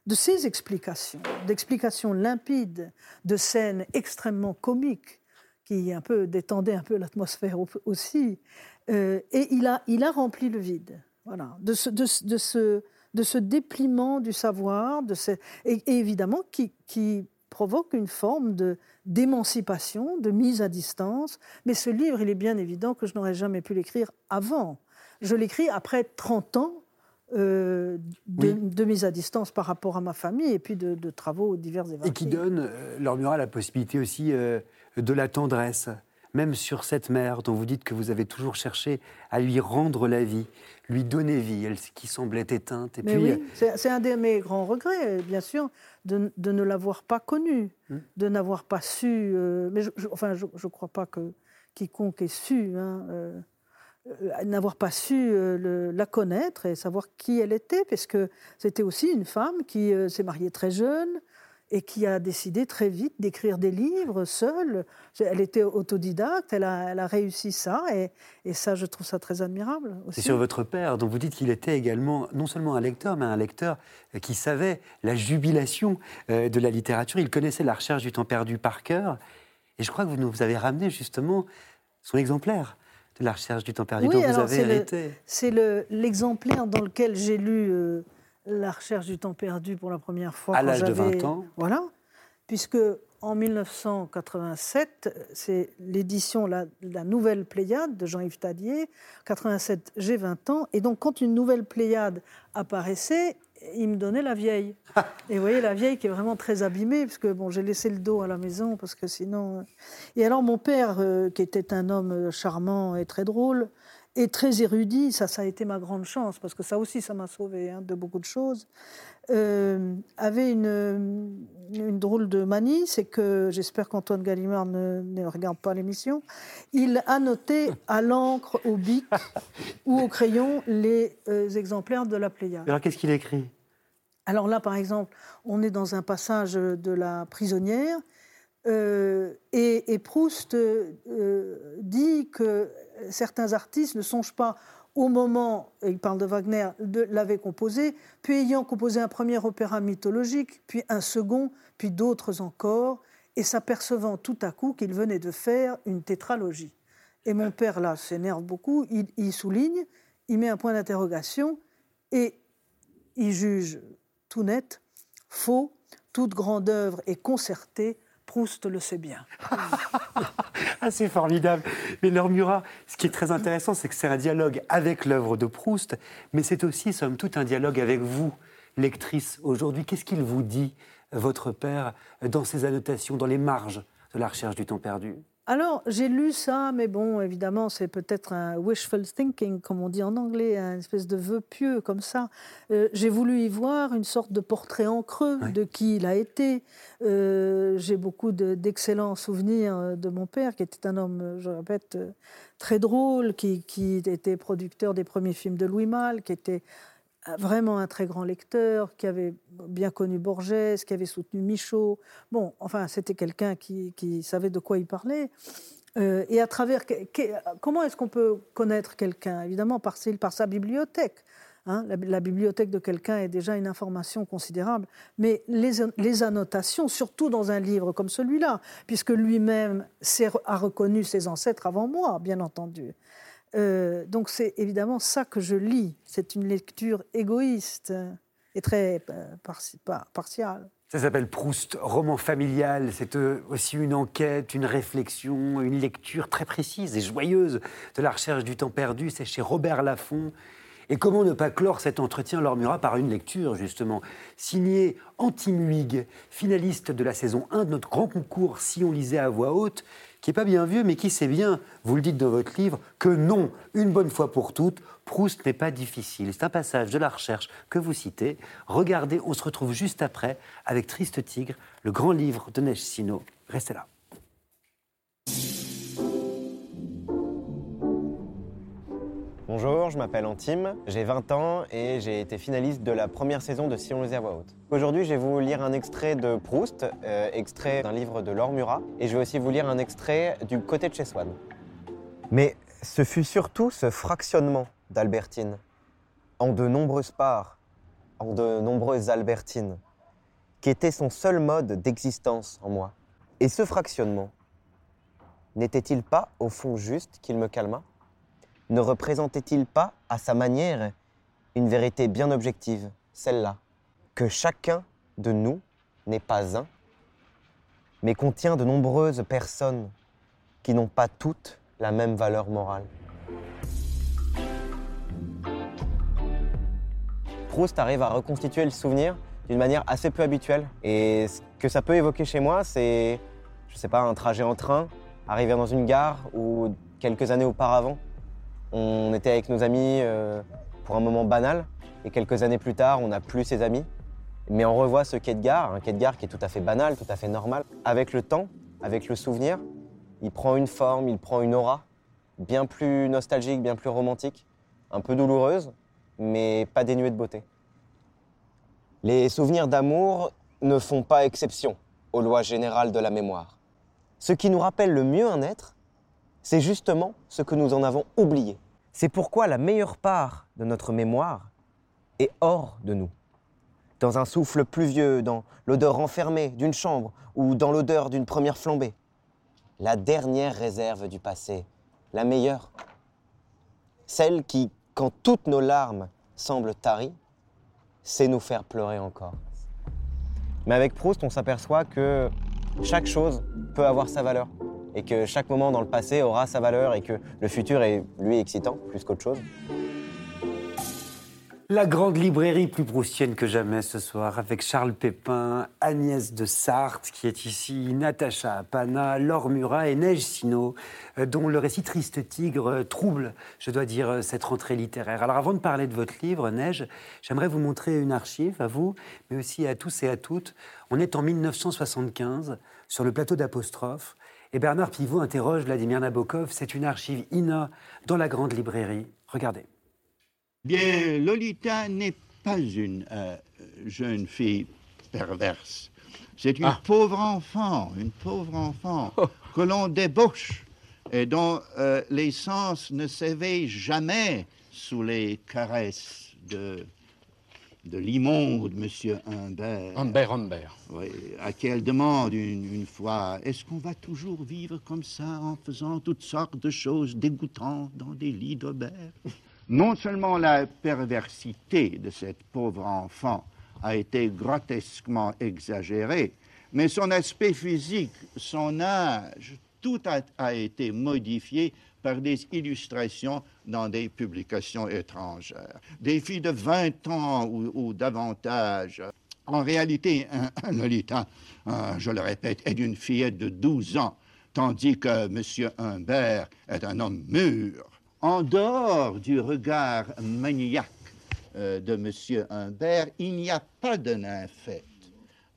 de ses explications, d'explications limpides, de scènes extrêmement comiques qui un peu détendaient un peu l'atmosphère aussi. Euh, et il a, il a rempli le vide. Voilà, de ce, de, de ce, de ce dépliement du savoir, de et, évidemment qui, qui, provoque une forme de d'émancipation, de mise à distance. Mais ce livre, il est bien évident que je n'aurais jamais pu l'écrire avant. Je l'écris après 30 ans euh, de, mise à distance par rapport à ma famille et puis de, travaux divers et variés. Et qui donne, euh, la possibilité aussi euh, de la tendresse même sur cette mère dont vous dites que vous avez toujours cherché à lui rendre la vie, lui donner vie, elle qui semblait éteinte. Et puis, oui, c'est un de mes grands regrets, bien sûr, de, ne l'avoir pas connue, hmm. de n'avoir pas su. Euh, mais je, enfin, je ne crois pas que quiconque ait su. Hein, euh, euh, n'avoir pas su la connaître et savoir qui elle était, parce que c'était aussi une femme qui s'est mariée très jeune, et qui a décidé très vite d'écrire des livres seule. Elle était autodidacte, elle a, elle a réussi ça, et, et, ça, je trouve ça très admirable. C'est sur votre père, dont vous dites qu'il était également non seulement un lecteur, mais un lecteur qui savait la jubilation euh, de la littérature. Il connaissait la recherche du temps perdu par cœur, et je crois que vous nous avez ramené justement son exemplaire de la recherche du temps perdu oui, dont vous avez hérité. C'est l'exemplaire dans lequel j'ai lu... Euh, la recherche du temps perdu pour la première fois. À l'âge de 20 ans Voilà, puisque en 1987, c'est l'édition la, la, Nouvelle Pléiade de Jean-Yves Tadier. 87, j'ai 20 ans. Et donc, quand une nouvelle Pléiade apparaissait, il me donnait la vieille. Et vous voyez, la vieille qui est vraiment très abîmée, parce que bon, j'ai laissé le dos à la maison, parce que sinon. Euh, et alors, mon père, euh, qui était un homme charmant et très drôle, et très érudit, ça, ça a été ma grande chance, parce que ça aussi, ça m'a sauvé hein, de beaucoup de choses, euh, avait une, une, drôle de manie, c'est que, j'espère qu'Antoine Gallimard ne, ne, regarde pas l'émission, il annotait à l'encre, au bic ou au crayon les euh, exemplaires de la Pléiade. Alors qu'est-ce qu'il écrit? Alors là, par exemple, on est dans un passage de la prisonnière, euh, et, et, Proust euh, dit que certains artistes ne songent pas au moment, et il parle de Wagner, de l'avait composé, puis ayant composé un premier opéra mythologique, puis un second, puis d'autres encore, et s'apercevant tout à coup qu'il venait de faire une tétralogie. Et mon père, là, s'énerve beaucoup, il, il, souligne, il met un point d'interrogation, et il juge tout net, faux, toute grande œuvre est concertée Proust le sait bien. ah, c'est formidable. Mais Laure Murat, ce qui est très intéressant, c'est que c'est un dialogue avec l'œuvre de Proust, mais c'est aussi, somme toute, un dialogue avec vous, lectrice, aujourd'hui. Qu'est-ce qu'il vous dit, votre père, dans ses annotations, dans les marges de la recherche du temps perdu? Alors, j'ai lu ça, mais bon, évidemment, c'est peut-être un wishful thinking, comme on dit en anglais, une espèce de vœu pieux comme ça. Euh, j'ai voulu y voir une sorte de portrait en creux de qui il a été. Euh, j'ai beaucoup d'excellents souvenirs euh, de mon père, qui était un homme, je répète, très drôle, qui, qui était producteur des premiers films de Louis Malle, qui était vraiment un très grand lecteur, qui avait bien connu Borges, qui avait soutenu Michaud. Bon, enfin, c'était quelqu'un qui, savait de quoi il parlait. Euh, et à travers. comment est-ce qu'on peut connaître quelqu'un? Évidemment, par, sa bibliothèque. Hein. la, bibliothèque de quelqu'un est déjà une information considérable. Mais les annotations, surtout dans un livre comme celui-là, puisque lui-même a reconnu ses ancêtres avant moi, bien entendu. Euh, donc c'est évidemment ça que je lis. C'est une lecture égoïste et très euh, partiale. Ça s'appelle Proust, roman familial. C'est euh, aussi une enquête, une réflexion, une lecture très précise et joyeuse de la recherche du temps perdu. C'est chez Robert Laffont. Et comment ne pas clore cet entretien, Laure Murat, par une lecture, justement, signée Antimuig, finaliste de la saison 1 de notre grand concours Si on lisait à voix haute, qui n'est pas bien vieux, mais qui sait bien, vous le dites dans votre livre, que non, une bonne fois pour toutes, Proust n'est pas difficile. C'est un passage de la recherche que vous citez. Regardez, on se retrouve juste après avec Triste Tigre, le grand livre de Neige Sino. Restez là. Bonjour, je m'appelle Antime, j'ai 20 ans et j'ai été finaliste de la première saison de Si on lisait à voix haute. Aujourd'hui, je vais vous lire un extrait de Proust, euh, extrait d'un livre de Laure Murat, et je vais aussi vous lire un extrait du Côté de chez Swann. Mais ce fut surtout ce fractionnement d'Albertine, en de nombreuses parts, en de nombreuses Albertines, qui était son seul mode d'existence en moi. Et ce fractionnement, n'était-il pas au fond juste qu'il me calma? Ne représentait-il pas, à sa manière, une vérité bien objective, celle-là, que chacun de nous n'est pas un, mais contient de nombreuses personnes qui n'ont pas toutes la même valeur morale? Proust arrive à reconstituer le souvenir d'une manière assez peu habituelle. Et ce que ça peut évoquer chez moi, c'est, je sais pas, un trajet en train, arriver dans une gare ou quelques années auparavant, on était avec nos amis euh, pour un moment banal, et quelques années plus tard, on n'a plus ses amis. Mais on revoit ce quai de gare, un quai de gare qui est tout à fait banal, tout à fait normal. Avec le temps, avec le souvenir, il prend une forme, il prend une aura, bien plus nostalgique, bien plus romantique, un peu douloureuse, mais pas dénuée de beauté. Les souvenirs d'amour ne font pas exception aux lois générales de la mémoire. Ce qui nous rappelle le mieux un être, c'est justement ce que nous en avons oublié. C'est pourquoi la meilleure part de notre mémoire est hors de nous. Dans un souffle pluvieux, dans l'odeur renfermée d'une chambre ou dans l'odeur d'une première flambée. La dernière réserve du passé, la meilleure. Celle qui, quand toutes nos larmes semblent taries, sait nous faire pleurer encore. Mais avec Proust, on s'aperçoit que chaque chose peut avoir sa valeur et que chaque moment dans le passé aura sa valeur et que le futur est, lui, excitant plus qu'autre chose. La grande librairie plus proustienne que jamais ce soir, avec Charles Pépin, Agnès de Sarthe qui est ici, Natacha Apana, Laure Murat et Neige Sino, euh, dont le récit Triste Tigre euh, trouble, je dois dire, euh, cette rentrée littéraire. Alors avant de parler de votre livre, Neige, j'aimerais vous montrer une archive à vous, mais aussi à tous et à toutes. On est en 1975, sur le plateau d'Apostrophe, et Bernard Pivot interroge Vladimir Nabokov. C'est une archive INA dans la grande librairie. Regardez. Bien, Lolita n'est pas une euh, jeune fille perverse. C'est une Ah. pauvre enfant, une pauvre enfant que l'on débauche et dont euh, les sens ne s'éveillent jamais sous les caresses de, de l'immonde Monsieur Humbert. Humbert, Humbert. Oui, à qui elle demande une, une fois Est-ce qu'on va toujours vivre comme ça en faisant toutes sortes de choses dégoûtantes dans des lits d'Aubert? Non seulement la perversité de cette pauvre enfant a été grotesquement exagérée, mais son aspect physique, son âge, tout a, a été modifié par des illustrations dans des publications étrangères. Des filles de 20 ans ou, davantage en réalité, un, Lolita, je le répète, est d'une fillette de 12 ans, tandis que M. Humbert est un homme mûr. En dehors du regard maniaque euh, de M. Humbert, il n'y a pas de nymphette.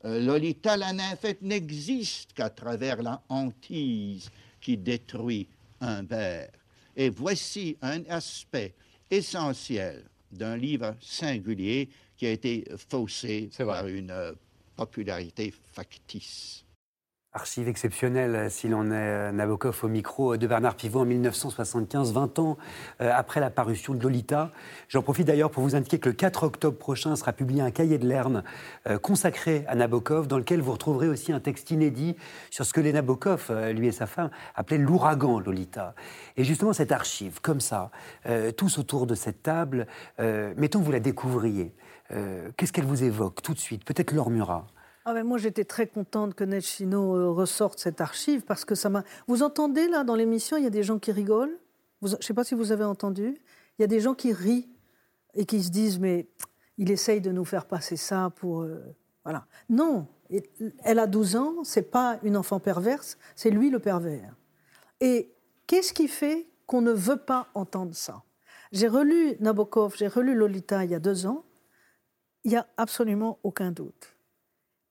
Euh, Lolita, la nymphette, n'existe qu'à travers la hantise qui détruit Humbert. Et voici un aspect essentiel d'un livre singulier qui a été faussé par une euh, popularité factice. Archive exceptionnelle, s'il en est euh, Nabokov au micro de Bernard Pivot en 1975, 20 ans euh, après la parution de Lolita. J'en profite d'ailleurs pour vous indiquer que le 4 octobre prochain sera publié un cahier de Lerne euh, consacré à Nabokov, dans lequel vous retrouverez aussi un texte inédit sur ce que les Nabokov, euh, lui et sa femme, appelaient l'ouragan Lolita. Et justement, cette archive, comme ça, euh, tous autour de cette table, euh, mettons que vous la découvriez. euh, Qu'est-ce qu'elle vous évoque tout de suite? Peut-être Laure Murat. Ah ben moi, j'étais très contente que Nechino euh, ressorte cette archive parce que ça m'a. Vous entendez là dans l'émission, il y a des gens qui rigolent? Je ne sais pas si vous avez entendu. Il y a des gens qui rient et qui se disent mais il essaye de nous faire passer ça pour euh, voilà. Non, elle a 12 ans. C'est pas une enfant perverse, c'est lui le pervers. Et qu'est-ce qui fait qu'on ne veut pas entendre ça? J'ai relu Nabokov, j'ai relu Lolita il y a deux ans. Il n'y a absolument aucun doute.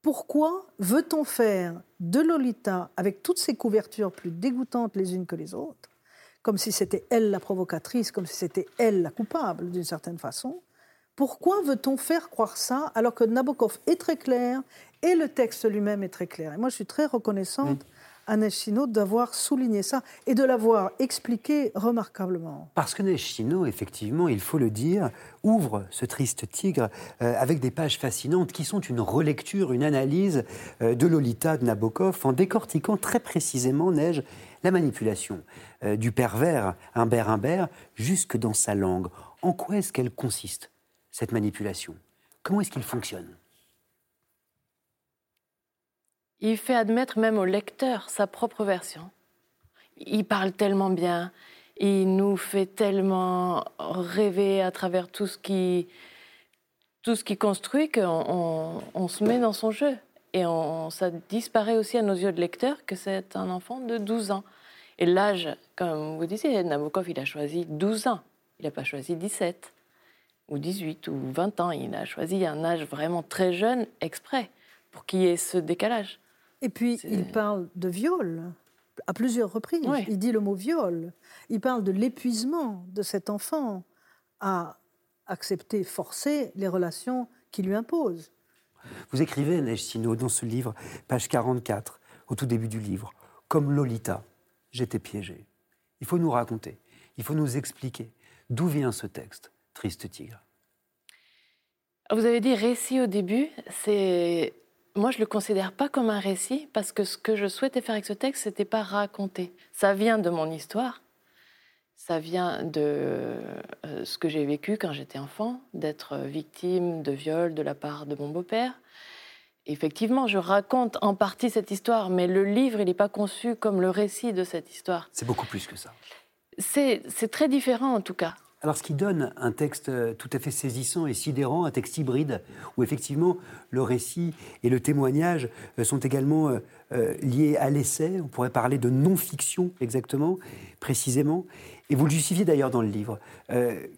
Pourquoi veut-on faire de Lolita, avec toutes ces couvertures plus dégoûtantes les unes que les autres, comme si c'était elle la provocatrice, comme si c'était elle la coupable d'une certaine façon? Pourquoi veut-on faire croire ça alors que Nabokov est très clair et le texte lui-même est très clair? Et moi, je suis très reconnaissante à d'avoir souligné ça et de l'avoir expliqué remarquablement. Parce que Nechino, effectivement, il faut le dire, ouvre ce triste tigre euh, avec des pages fascinantes qui sont une relecture, une analyse euh, de Lolita de Nabokov en décortiquant très précisément, Neige, la manipulation euh, du pervers Humbert Humbert jusque dans sa langue. En quoi est-ce qu'elle consiste, cette manipulation? Comment est-ce qu'il fonctionne? Il fait admettre même au lecteur sa propre version. Il parle tellement bien, il nous fait tellement rêver à travers tout ce qui, construit qu'on on, on se met dans son jeu. Et ça disparaît aussi à nos yeux de lecteur que c'est un enfant de 12 ans. Et l'âge, comme vous disiez, Nabokov, il a choisi 12 ans. Il n'a pas choisi 17 ou 18 ou 20 ans. Il a choisi un âge vraiment très jeune exprès pour qu'il y ait ce décalage. Et puis, il parle de viol à plusieurs reprises. Oui. Il dit le mot viol. Il parle de l'épuisement de cet enfant à accepter, forcer les relations qu'il lui impose. Vous écrivez, Neige Sino, dans ce livre, page 44, au tout début du livre, comme Lolita, j'étais piégé. Il faut nous raconter, il faut nous expliquer d'où vient ce texte, Triste Tigre. Vous avez dit récit au début, c'est moi je le considère pas comme un récit parce que ce que je souhaitais faire avec ce texte, c'était pas raconter. Ça vient de mon histoire, ça vient de euh, ce que j'ai vécu quand j'étais enfant, d'être victime de viol de la part de mon beau-père. Effectivement, je raconte en partie cette histoire, mais le livre, il n'est pas conçu comme le récit de cette histoire. C'est beaucoup plus que ça. C'est très différent en tout cas. Alors, ce qui donne un texte euh, tout à fait saisissant et sidérant, un texte hybride, où effectivement le récit et le témoignage euh, sont également euh, liés à l'essai, on pourrait parler de non-fiction exactement, précisément, et vous le justifiez d'ailleurs dans le livre.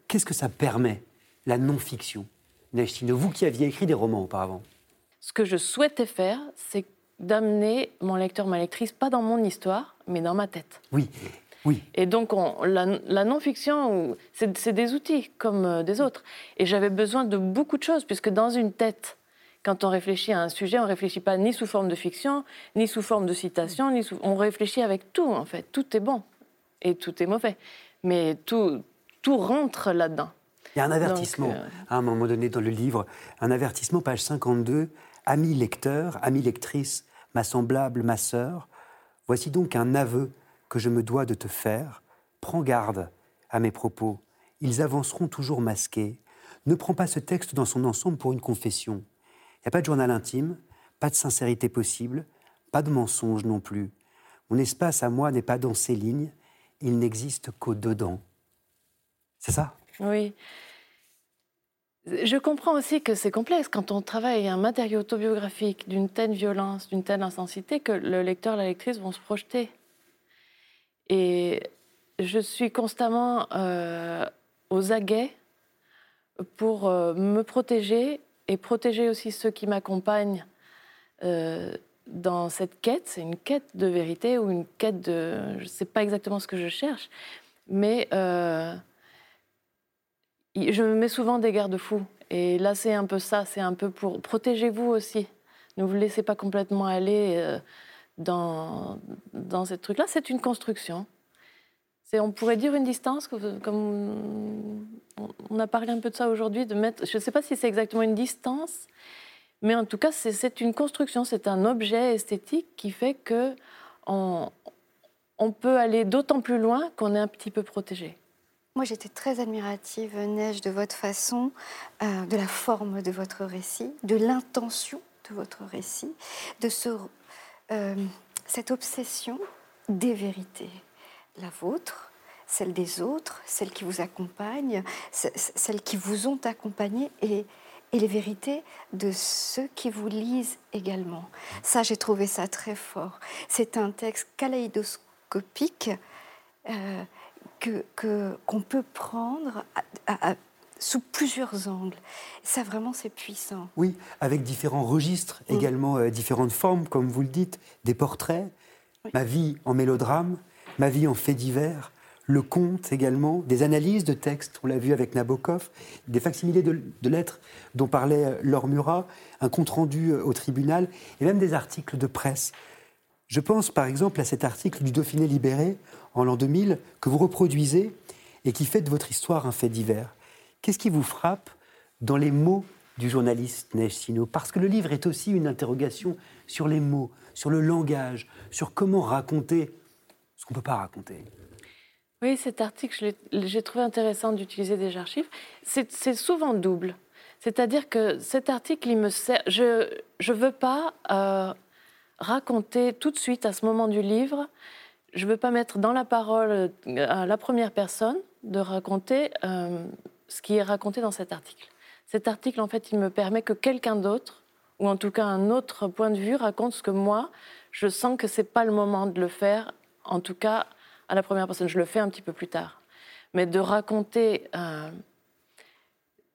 Qu'est-ce que ça permet, la non-fiction? Nechtine, vous qui aviez écrit des romans auparavant. Ce que je souhaitais faire, c'est d'amener mon lecteur, ma lectrice, pas dans mon histoire, mais dans ma tête. Oui, et donc, la, non-fiction, c'est des outils comme euh, des autres. Et j'avais besoin de beaucoup de choses, puisque dans une tête, quand on réfléchit à un sujet, on ne réfléchit pas ni sous forme de fiction, ni sous forme de citation, ni on réfléchit avec tout, en fait. Tout est bon et tout est mauvais. Mais tout, tout rentre là-dedans. Il y a un avertissement, euh, à un moment donné dans le livre, un avertissement, page 52, Ami lecteur, ami lectrice, ma semblable, ma sœur, voici donc un aveu que je me dois de te faire, prends garde à mes propos, ils avanceront toujours masqués. Ne prends pas ce texte dans son ensemble pour une confession. Il n'y a pas de journal intime, pas de sincérité possible, pas de mensonge non plus. Mon espace à moi n'est pas dans ces lignes, il n'existe qu'au-dedans. C'est ça? Oui. Je comprends aussi que c'est complexe quand on travaille un matériau autobiographique d'une telle violence, d'une telle intensité, que le lecteur, la lectrice vont se projeter. Et je suis constamment euh, aux aguets pour euh, me protéger et protéger aussi ceux qui m'accompagnent euh, dans cette quête. C'est une quête de vérité ou une quête de... Je ne sais pas exactement ce que je cherche, mais je me mets souvent des garde-fous. Et là, c'est un peu ça, c'est un peu pour... Protégez-vous aussi. Ne vous laissez pas complètement aller dans, dans ce truc-là. C'est une construction. On pourrait dire une distance, comme on a parlé un peu de ça aujourd'hui, de mettre. Je ne sais pas si c'est exactement une distance, mais en tout cas, c'est, une construction, c'est un objet esthétique qui fait que on peut aller d'autant plus loin qu'on est un petit peu protégé. Moi, j'étais très admirative, Neige, de votre façon, euh, de la forme de votre récit, de l'intention de votre récit, de ce euh, cette obsession des vérités, la vôtre, celle des autres, celle qui vous accompagne, celle qui vous ont accompagné et, les vérités de ceux qui vous lisent également. Ça, j'ai trouvé ça très fort. C'est un texte kaléidoscopique euh, qu'on peut prendre à, sous plusieurs angles. Ça, vraiment, c'est puissant. Oui, avec différents registres, mm. également euh, différentes formes, comme vous le dites, des portraits, ma vie en mélodrame, ma vie en fait divers, le conte également, des analyses de textes, on l'a vu avec Nabokov, des facsimilés de, lettres dont parlait euh, Laure Murat, un compte-rendu euh, au tribunal, et même des articles de presse. Je pense par exemple à cet article du Dauphiné libéré en l'an 2000 que vous reproduisez et qui fait de votre histoire un fait divers. Qu'est-ce qui vous frappe dans les mots du journaliste Neige Sino? Parce que le livre est aussi une interrogation sur les mots, sur le langage, sur comment raconter ce qu'on ne peut pas raconter. Oui, cet article, j'ai trouvé intéressant d'utiliser des archives. C'est souvent double. C'est-à-dire que cet article, il me sert. Je ne veux pas euh, raconter tout de suite à ce moment du livre. Je ne veux pas mettre dans la parole euh, à la première personne de raconter euh, ce qui est raconté dans cet article. Cet article, en fait, il me permet que quelqu'un d'autre, ou en tout cas un autre point de vue, raconte ce que moi, je sens que ce n'est pas le moment de le faire, en tout cas à la première personne. Je le fais un petit peu plus tard. Mais de raconter euh,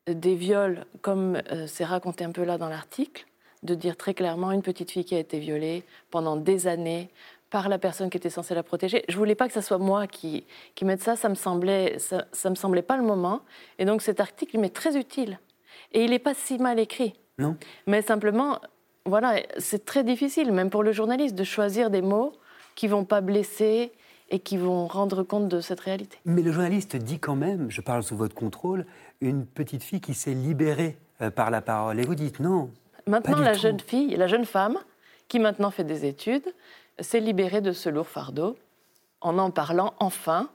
des viols comme euh, c'est raconté un peu là dans l'article, de dire très clairement une petite fille qui a été violée pendant des années, par la personne qui était censée la protéger. Je voulais pas que ce soit moi qui, qui mette ça, ça me semblait, ça, me semblait pas le moment. Et donc cet article, il m'est très utile. Et il n'est pas si mal écrit. Non. Mais simplement, voilà, c'est très difficile, même pour le journaliste, de choisir des mots qui vont pas blesser et qui vont rendre compte de cette réalité. Mais le journaliste dit quand même, je parle sous votre contrôle, une petite fille qui s'est libérée euh, par la parole. Et vous dites non. Maintenant, la tout. jeune fille, la jeune femme, qui maintenant fait des études, s'est libérée de ce lourd fardeau en en parlant enfin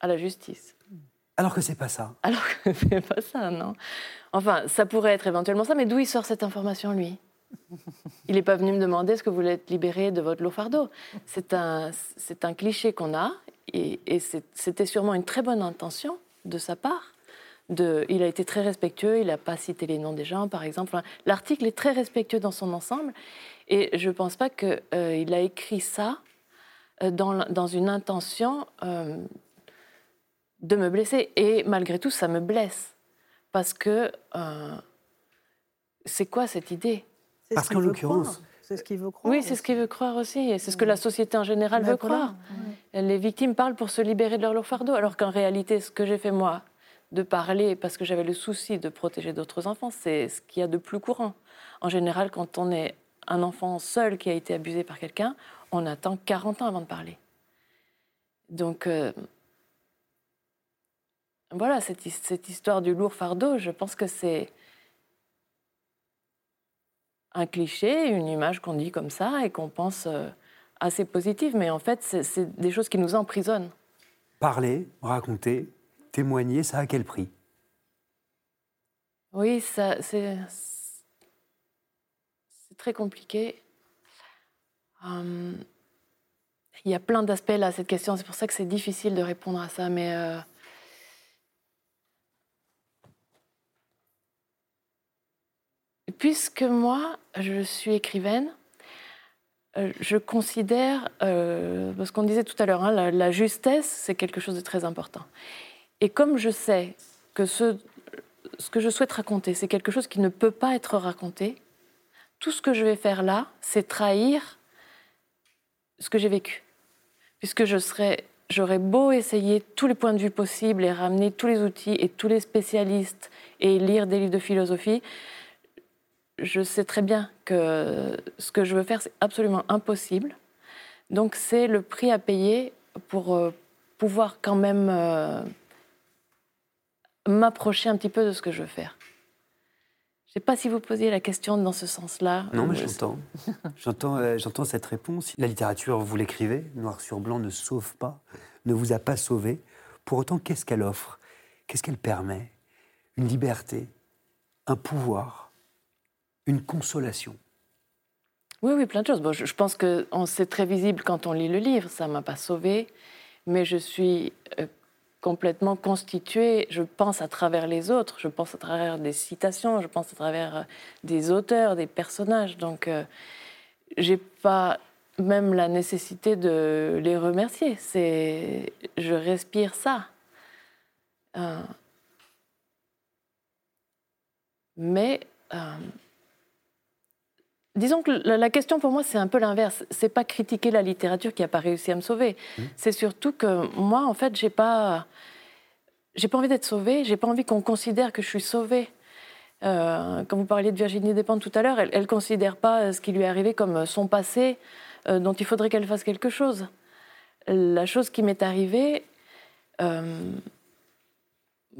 à la justice. Alors que c'est pas ça. Alors que c'est pas ça, non. Enfin, ça pourrait être éventuellement ça, mais d'où il sort cette information, lui? Il n'est pas venu me demander est-ce que vous voulez être libéré de votre lourd fardeau. C'est un, c'est un cliché qu'on a, et, c'était sûrement une très bonne intention de sa part. De, il a été très respectueux, il n'a pas cité les noms des gens, par exemple. L'article est très respectueux dans son ensemble, et je ne pense pas qu'il a écrit ça euh, dans, une intention euh, de me blesser. Et malgré tout, ça me blesse. Parce que euh, c'est quoi cette idée? C'est ce Parce qu'il qu'en veut l'occurrence- croire. C'est ce qu'il veut croire. Oui, c'est ce qu'il veut croire aussi. Et c'est ce que la société en général Ben veut voilà. croire. Les victimes parlent pour se libérer de leur lourd fardeau. Alors qu'en réalité, ce que j'ai fait moi, de parler parce que j'avais le souci de protéger d'autres enfants, c'est ce qu'il y a de plus courant. En général, quand on est un enfant seul qui a été abusé par quelqu'un, on attend 40 ans avant de parler. Donc, euh, voilà, cette, cette histoire du lourd fardeau, je pense que c'est un cliché, une image qu'on dit comme ça et qu'on pense euh, assez positive, mais en fait, c'est des choses qui nous emprisonnent. Parler, raconter, témoigner, ça a quel prix? Oui, ça, c'est très compliqué. Hum, Il y a plein d'aspects à cette question, c'est pour ça que c'est difficile de répondre à ça, mais euh, puisque moi, je suis écrivaine, euh, je considère, euh, parce qu'on disait tout à l'heure, hein, la, la justesse, c'est quelque chose de très important. Et comme je sais que ce, que je souhaite raconter, c'est quelque chose qui ne peut pas être raconté, tout ce que je vais faire là, c'est trahir ce que j'ai vécu. Puisque je serais, j'aurais beau essayer tous les points de vue possibles et ramener tous les outils et tous les spécialistes et lire des livres de philosophie, je sais très bien que ce que je veux faire, c'est absolument impossible. Donc c'est le prix à payer pour euh, pouvoir quand même euh, m'approcher un petit peu de ce que je veux faire. Je ne sais pas si vous posiez la question dans ce sens-là. Non, mais j'entends. J'entends, euh, j'entends cette réponse. La littérature, vous l'écrivez, noir sur blanc, ne sauve pas, ne vous a pas sauvé. Pour autant, qu'est-ce qu'elle offre? Qu'est-ce qu'elle permet? Une liberté, un pouvoir, une consolation. Oui, oui, plein de choses. Bon, je, je pense que c'est très visible quand on lit le livre. Ça m'a pas sauvée, mais je suis euh, complètement constituée. Je pense à travers les autres. Je pense à travers des citations. Je pense à travers euh, des auteurs, des personnages. Donc, euh, j'ai pas même la nécessité de les remercier. C'est, je respire ça. Euh, mais euh, Disons que la, question pour moi, c'est un peu l'inverse. C'est pas critiquer la littérature qui n'a pas réussi à me sauver. C'est surtout que moi, en fait, j'ai pas, j'ai pas envie d'être sauvée. J'ai pas envie qu'on considère que je suis sauvée. Euh, quand vous parliez de Virginie Despentes tout à l'heure, elle, elle considère pas euh, ce qui lui est arrivé comme son passé, euh, dont il faudrait qu'elle fasse quelque chose. La chose qui m'est arrivée, euh,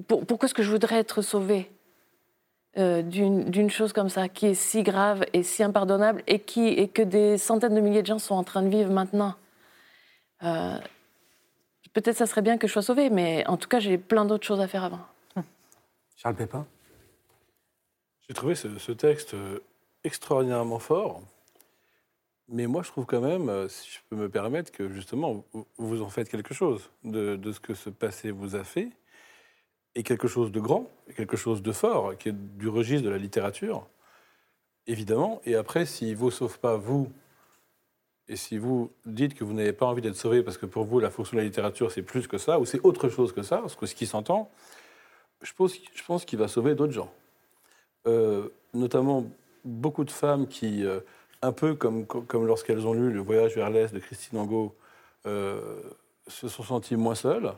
pour- pourquoi est-ce que je voudrais être sauvée? Euh, d'une d'une chose comme ça, qui est si grave et si impardonnable, et, qui, et que des centaines de milliers de gens sont en train de vivre maintenant. Euh, Peut-être ça serait bien que je sois sauvée, mais en tout cas, j'ai plein d'autres choses à faire avant. Charles Pépin J'ai trouvé ce, ce texte euh, extraordinairement fort. Mais moi, je trouve quand même, si je peux me permettre, que justement, vous, vous en faites quelque chose de, de ce que ce passé vous a fait, et quelque chose de grand, quelque chose de fort, qui est du registre de la littérature, évidemment. Et après, s'il ne vous sauve pas, vous, et si vous dites que vous n'avez pas envie d'être sauvé parce que pour vous, la fonction de la littérature, c'est plus que ça, ou c'est autre chose que ça, ce que- ce qui s'entend, je pense, je pense qu'il va sauver d'autres gens. Euh, notamment beaucoup de femmes qui, euh, un peu comme, comme lorsqu'elles ont lu Le voyage vers l'Est de Christine Angot, euh, se sont senties moins seules,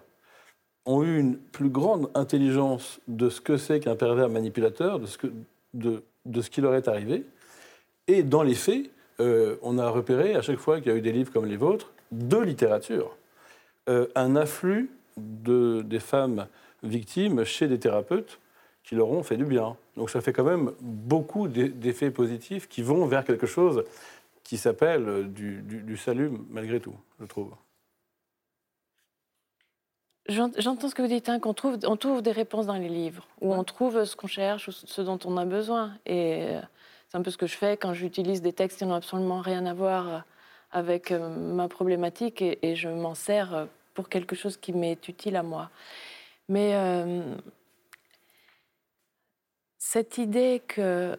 ont eu une plus grande intelligence de ce que c'est qu'un pervers manipulateur, de, ce que, de ce qui leur est arrivé. Et dans les faits, euh, on a repéré, à chaque fois qu'il y a eu des livres comme les vôtres, de littérature, euh, un afflux de, des femmes victimes chez des thérapeutes qui leur ont fait du bien. Donc ça fait quand même beaucoup d'effets positifs qui vont vers quelque chose qui s'appelle du, du, salut malgré tout, je trouve. J'entends ce que vous dites, hein, qu'on trouve, on trouve des réponses dans les livres, où on trouve ce qu'on cherche, ce dont on a besoin. Et euh, c'est un peu ce que je fais quand j'utilise des textes qui n'ont absolument rien à voir avec euh, ma problématique et, je m'en sers pour quelque chose qui m'est utile à moi. Mais euh, cette idée que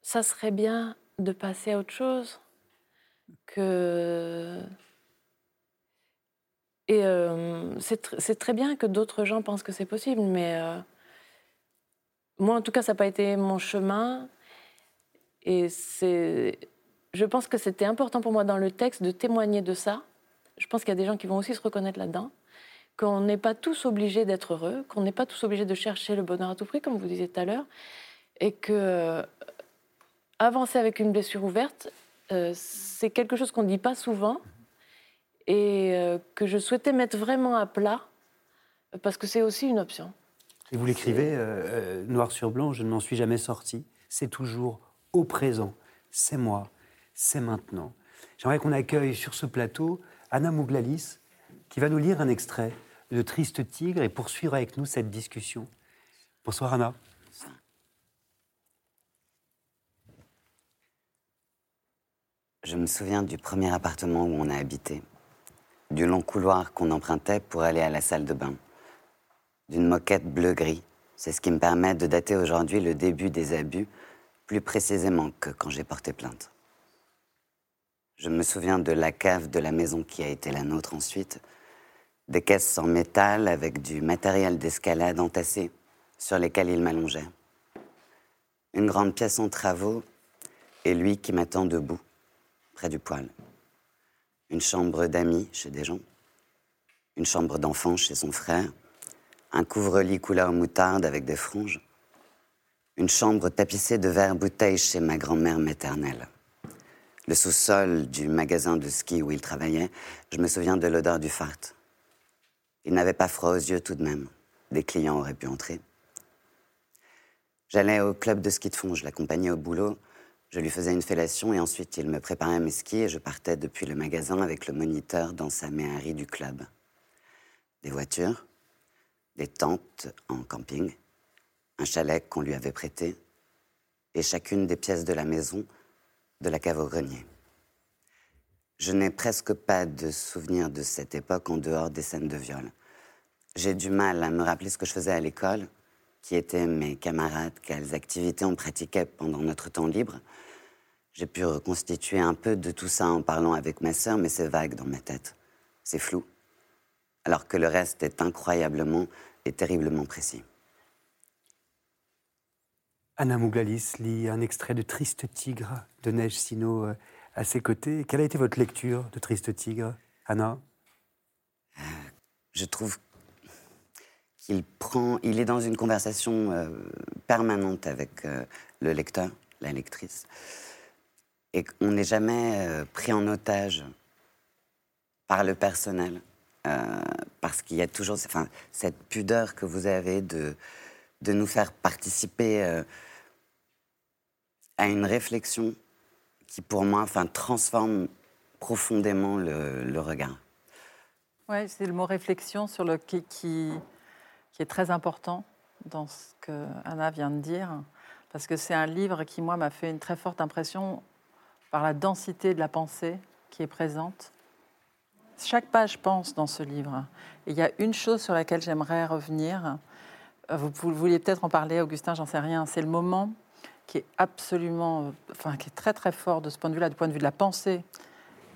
ça serait bien de passer à autre chose, que et euh, c'est très bien que d'autres gens pensent que c'est possible, mais euh, moi, en tout cas, ça n'a pas été mon chemin. Et je pense que c'était important pour moi dans le texte de témoigner de ça. Je pense qu'il y a des gens qui vont aussi se reconnaître là-dedans. Qu'on n'est pas tous obligés d'être heureux, qu'on n'est pas tous obligés de chercher le bonheur à tout prix, comme vous disiez tout à l'heure. Et que euh, avancer avec une blessure ouverte, c'est quelque chose qu'on ne dit pas souvent et euh, que je souhaitais mettre vraiment à plat, parce que c'est aussi une option. Et vous l'écrivez euh, euh, noir sur blanc, je ne m'en suis jamais sorti. C'est toujours au présent, c'est moi, c'est maintenant. J'aimerais qu'on accueille sur ce plateau Anna Mouglalis, qui va nous lire un extrait de Triste Tigre et poursuivre avec nous cette discussion. Bonsoir Anna. Je me souviens du premier appartement où on a habité du long couloir qu'on empruntait pour aller à la salle de bain, d'une moquette bleu-gris. C'est ce qui me permet de dater aujourd'hui le début des abus, plus précisément que quand j'ai porté plainte. Je me souviens de la cave de la maison qui a été la nôtre ensuite, des caisses en métal avec du matériel d'escalade entassé sur lesquels il m'allongeait. Une grande pièce en travaux et lui qui m'attend debout, près du poêle une chambre d'amis chez des gens, une chambre d'enfant chez son frère, un couvre-lit couleur moutarde avec des franges, une chambre tapissée de verres bouteilles chez ma grand-mère maternelle. Le sous-sol du magasin de ski où il travaillait, je me souviens de l'odeur du fart. Il n'avait pas froid aux yeux tout de même. Des clients auraient pu entrer. J'allais au club de ski de fond, je l'accompagnais au boulot. Je lui faisais une fellation et ensuite il me préparait mes skis et je partais depuis le magasin avec le moniteur dans sa méhari du club. Des voitures, des tentes en camping, un chalet qu'on lui avait prêté et chacune des pièces de la maison, de la cave au grenier. Je n'ai presque pas de souvenir de cette époque en dehors des scènes de viol. J'ai du mal à me rappeler ce que je faisais à l'école, qui étaient mes camarades, quelles activités on pratiquait pendant notre temps libre. J'ai pu reconstituer un peu de tout ça en parlant avec ma sœur, mais c'est vague dans ma tête. C'est flou. Alors que le reste est incroyablement et terriblement précis. Anna Mouglalis lit un extrait de Triste Tigre de Neige Sino euh, à ses côtés. Quelle a été votre lecture de Triste Tigre, Anna? Euh, Je trouve il prend, il est dans une conversation euh, permanente avec euh, le lecteur, la lectrice, et on n'est jamais euh, pris en otage par le personnel, parce qu'il y a toujours enfin, cette pudeur que vous avez de, de nous faire participer à une réflexion qui, pour moi, enfin, transforme profondément le, regard. Oui, c'est le mot réflexion sur le qui qui est très important dans ce que Anna vient de dire, parce que c'est un livre qui, moi, m'a fait une très forte impression par la densité de la pensée qui est présente. Chaque page pense dans ce livre. Et il y a une chose sur laquelle j'aimerais revenir. Vous, vous vouliez peut-être en parler, Augustin, j'en sais rien. C'est le moment qui est absolument, enfin, qui est très très fort de ce point de vue-là, du point de vue de la pensée,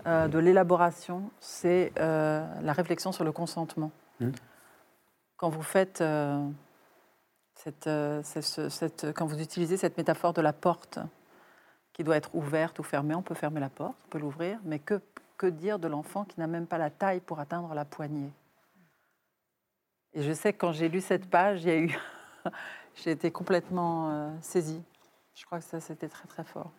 euh, de l'élaboration, c'est euh, la réflexion sur le consentement. Mmh quand vous faites euh, euh, cette, quand vous utilisez cette métaphore de la porte qui doit être ouverte ou fermée, on peut fermer la porte, on peut l'ouvrir, mais que, que dire de l'enfant qui n'a même pas la taille pour atteindre la poignée? Et je sais que quand j'ai lu cette page, il y a eu, j'ai été complètement euh, saisie Je crois que ça, c'était très très fort.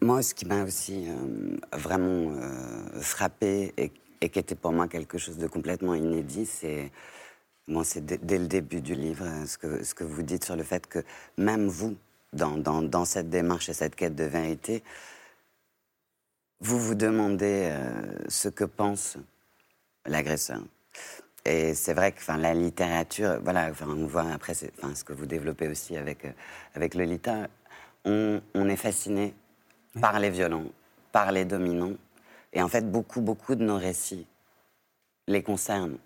Moi, ce qui m'a aussi euh, vraiment euh, frappé et, qui était pour moi quelque chose de complètement inédit, c'est bon, dès le début du livre, ce que, ce que vous dites sur le fait que même vous, dans, dans, dans cette démarche et cette quête de vérité, vous vous demandez ce que pense l'agresseur. Et c'est vrai que la littérature, voilà, on voit après ce que vous développez aussi avec, euh, avec Lolita, on, on est fasciné par les violents, par les dominants. Et en fait, beaucoup, beaucoup de nos récits les concernent.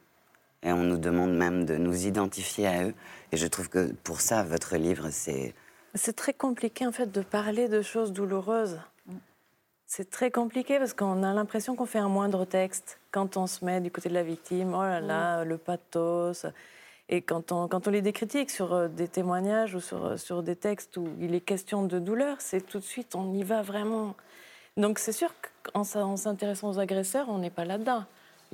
Et on nous demande même de nous identifier à eux. Et je trouve que pour ça, votre livre, c'est... C'est très compliqué, en fait, de parler de choses douloureuses. C'est très compliqué parce qu'on a l'impression qu'on fait un moindre texte quand on se met du côté de la victime. Oh là là, le pathos. Et quand on, quand on lit des critiques sur euh, des témoignages ou sur, euh, sur des textes où il est question de douleur, c'est tout de suite, on y va vraiment. Donc c'est sûr qu'en s'intéressant aux agresseurs, on n'est pas là-dedans.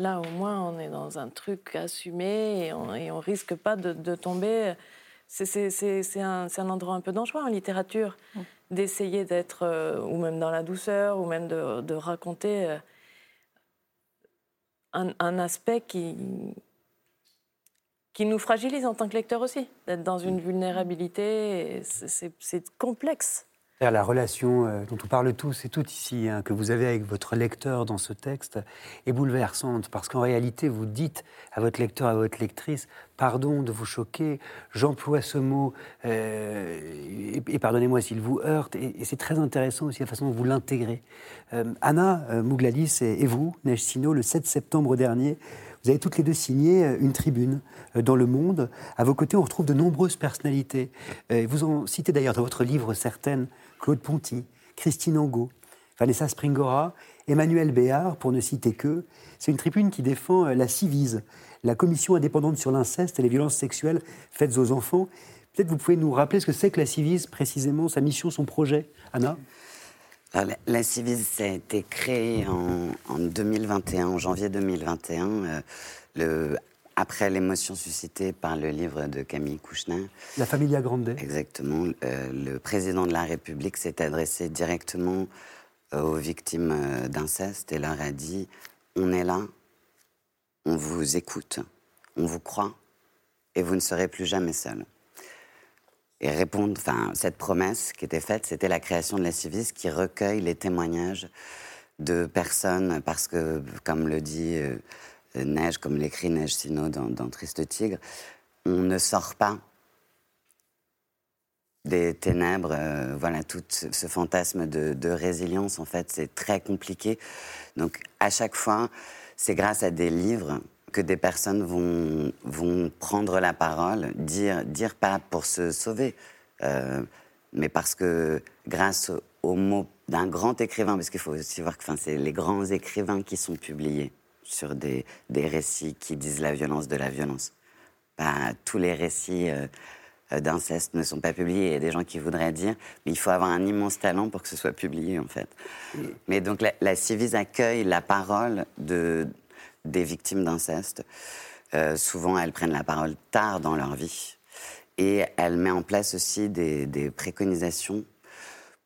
Là, au moins, on est dans un truc assumé et on, et on risque pas de, de tomber. C'est un, un, endroit un peu dangereux en littérature d'essayer d'être, euh, ou même dans la douceur, ou même de, raconter euh, un, aspect qui, qui nous fragilise en tant que lecteur aussi, d'être dans une vulnérabilité, c'est complexe. La relation euh, dont on parle tous et toutes ici, hein, que vous avez avec votre lecteur dans ce texte, est bouleversante parce qu'en réalité, vous dites à votre lecteur, à votre lectrice, pardon de vous choquer, j'emploie ce mot, euh, et, pardonnez-moi s'il vous heurte, et, c'est très intéressant aussi la façon dont vous l'intégrez. Euh, Anna Mouglalis et, vous, Neige Sino, le 7 septembre dernier, vous avez toutes les deux signé une tribune dans Le Monde. À vos côtés, on retrouve de nombreuses personnalités. Vous en citez d'ailleurs dans votre livre certaines Claude Ponty, Christine Angot, Vanessa Springora, Emmanuel Béard, pour ne citer que. C'est une tribune qui défend euh, la CIVISE, la Commission indépendante sur l'inceste et les violences sexuelles faites aux enfants. Peut-être vous pouvez nous rappeler ce que c'est que la CIVISE, précisément, sa mission, son projet. Anna? La, CIVISE, a été créé en, 2021, en janvier 2021. Euh, le, après l'émotion suscitée par le livre de Camille Kouchner. La Familia Grande. Exactement. Euh, le président de la République s'est adressé directement euh, aux victimes euh, d'inceste et leur a dit On est là, on vous écoute, on vous croit, et vous ne serez plus jamais seul. Et répondre, enfin, cette promesse qui était faite, c'était la création de la Civis qui recueille les témoignages de personnes, parce que, comme le dit Neige, comme l'écrit Neige Sino dans, Triste Tigre, on ne sort pas des ténèbres, euh, voilà, tout ce fantasme de, résilience, en fait, c'est très compliqué. Donc, à chaque fois, c'est grâce à des livres que des personnes vont, vont prendre la parole, dire, dire pas pour se sauver, euh, mais parce que grâce aux mots d'un grand écrivain, parce qu'il faut aussi voir que c'est les grands écrivains qui sont publiés sur des, des, récits qui disent la violence de la violence. Bah, tous les récits euh, euh, d'inceste ne sont pas publiés. Il y a des gens qui voudraient dire, mais il faut avoir un immense talent pour que ce soit publié, en fait. Mais donc la, la Civise accueille la parole de, des victimes d'inceste. Euh, souvent, elles prennent la parole tard dans leur vie. Et elle met en place aussi des, des préconisations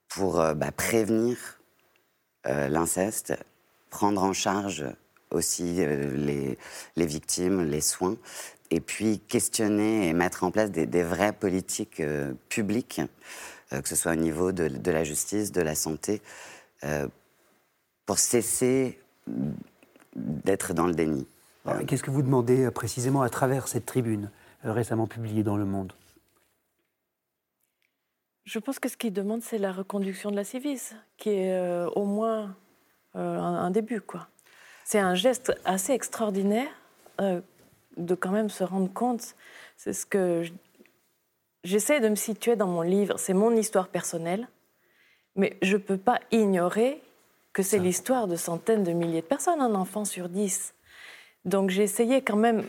pour bah, prévenir l'inceste, prendre en charge aussi euh, les, les, victimes, les soins, et puis questionner et mettre en place des, des vraies politiques euh, publiques, euh, que ce soit au niveau de, de, la justice, de la santé, pour cesser d'être dans le déni. Qu'est-ce que vous demandez précisément à travers cette tribune récemment publiée dans Le Monde? Je pense que ce qu'il demande, c'est la reconduction de la Civis, qui est au moins un, un, début, quoi. C'est un geste assez extraordinaire euh, de quand même se rendre compte. C'est ce que j'essaie de me situer dans mon livre. C'est mon histoire personnelle, mais je ne peux pas ignorer que c'est l'histoire de centaines de milliers de personnes, un enfant sur dix. Donc j'ai essayé quand même.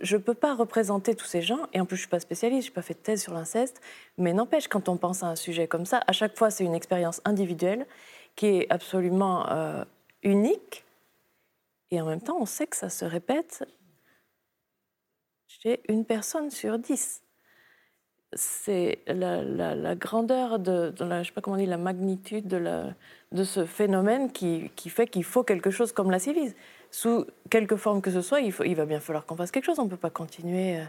Je ne peux pas représenter tous ces gens, et en plus je ne suis pas spécialiste, je n'ai pas fait de thèse sur l'inceste, mais n'empêche, quand on pense à un sujet comme ça, à chaque fois c'est une expérience individuelle qui est absolument euh, unique, et en même temps, on sait que ça se répète chez une personne sur dix. c'est la, grandeur de, de la, sais pas comment on dit, la magnitude de, ce phénomène qui, fait qu'il faut quelque chose comme la civise. Sous quelque forme que ce soit, il va bien falloir qu'on fasse quelque chose. On ne peut pas continuer euh,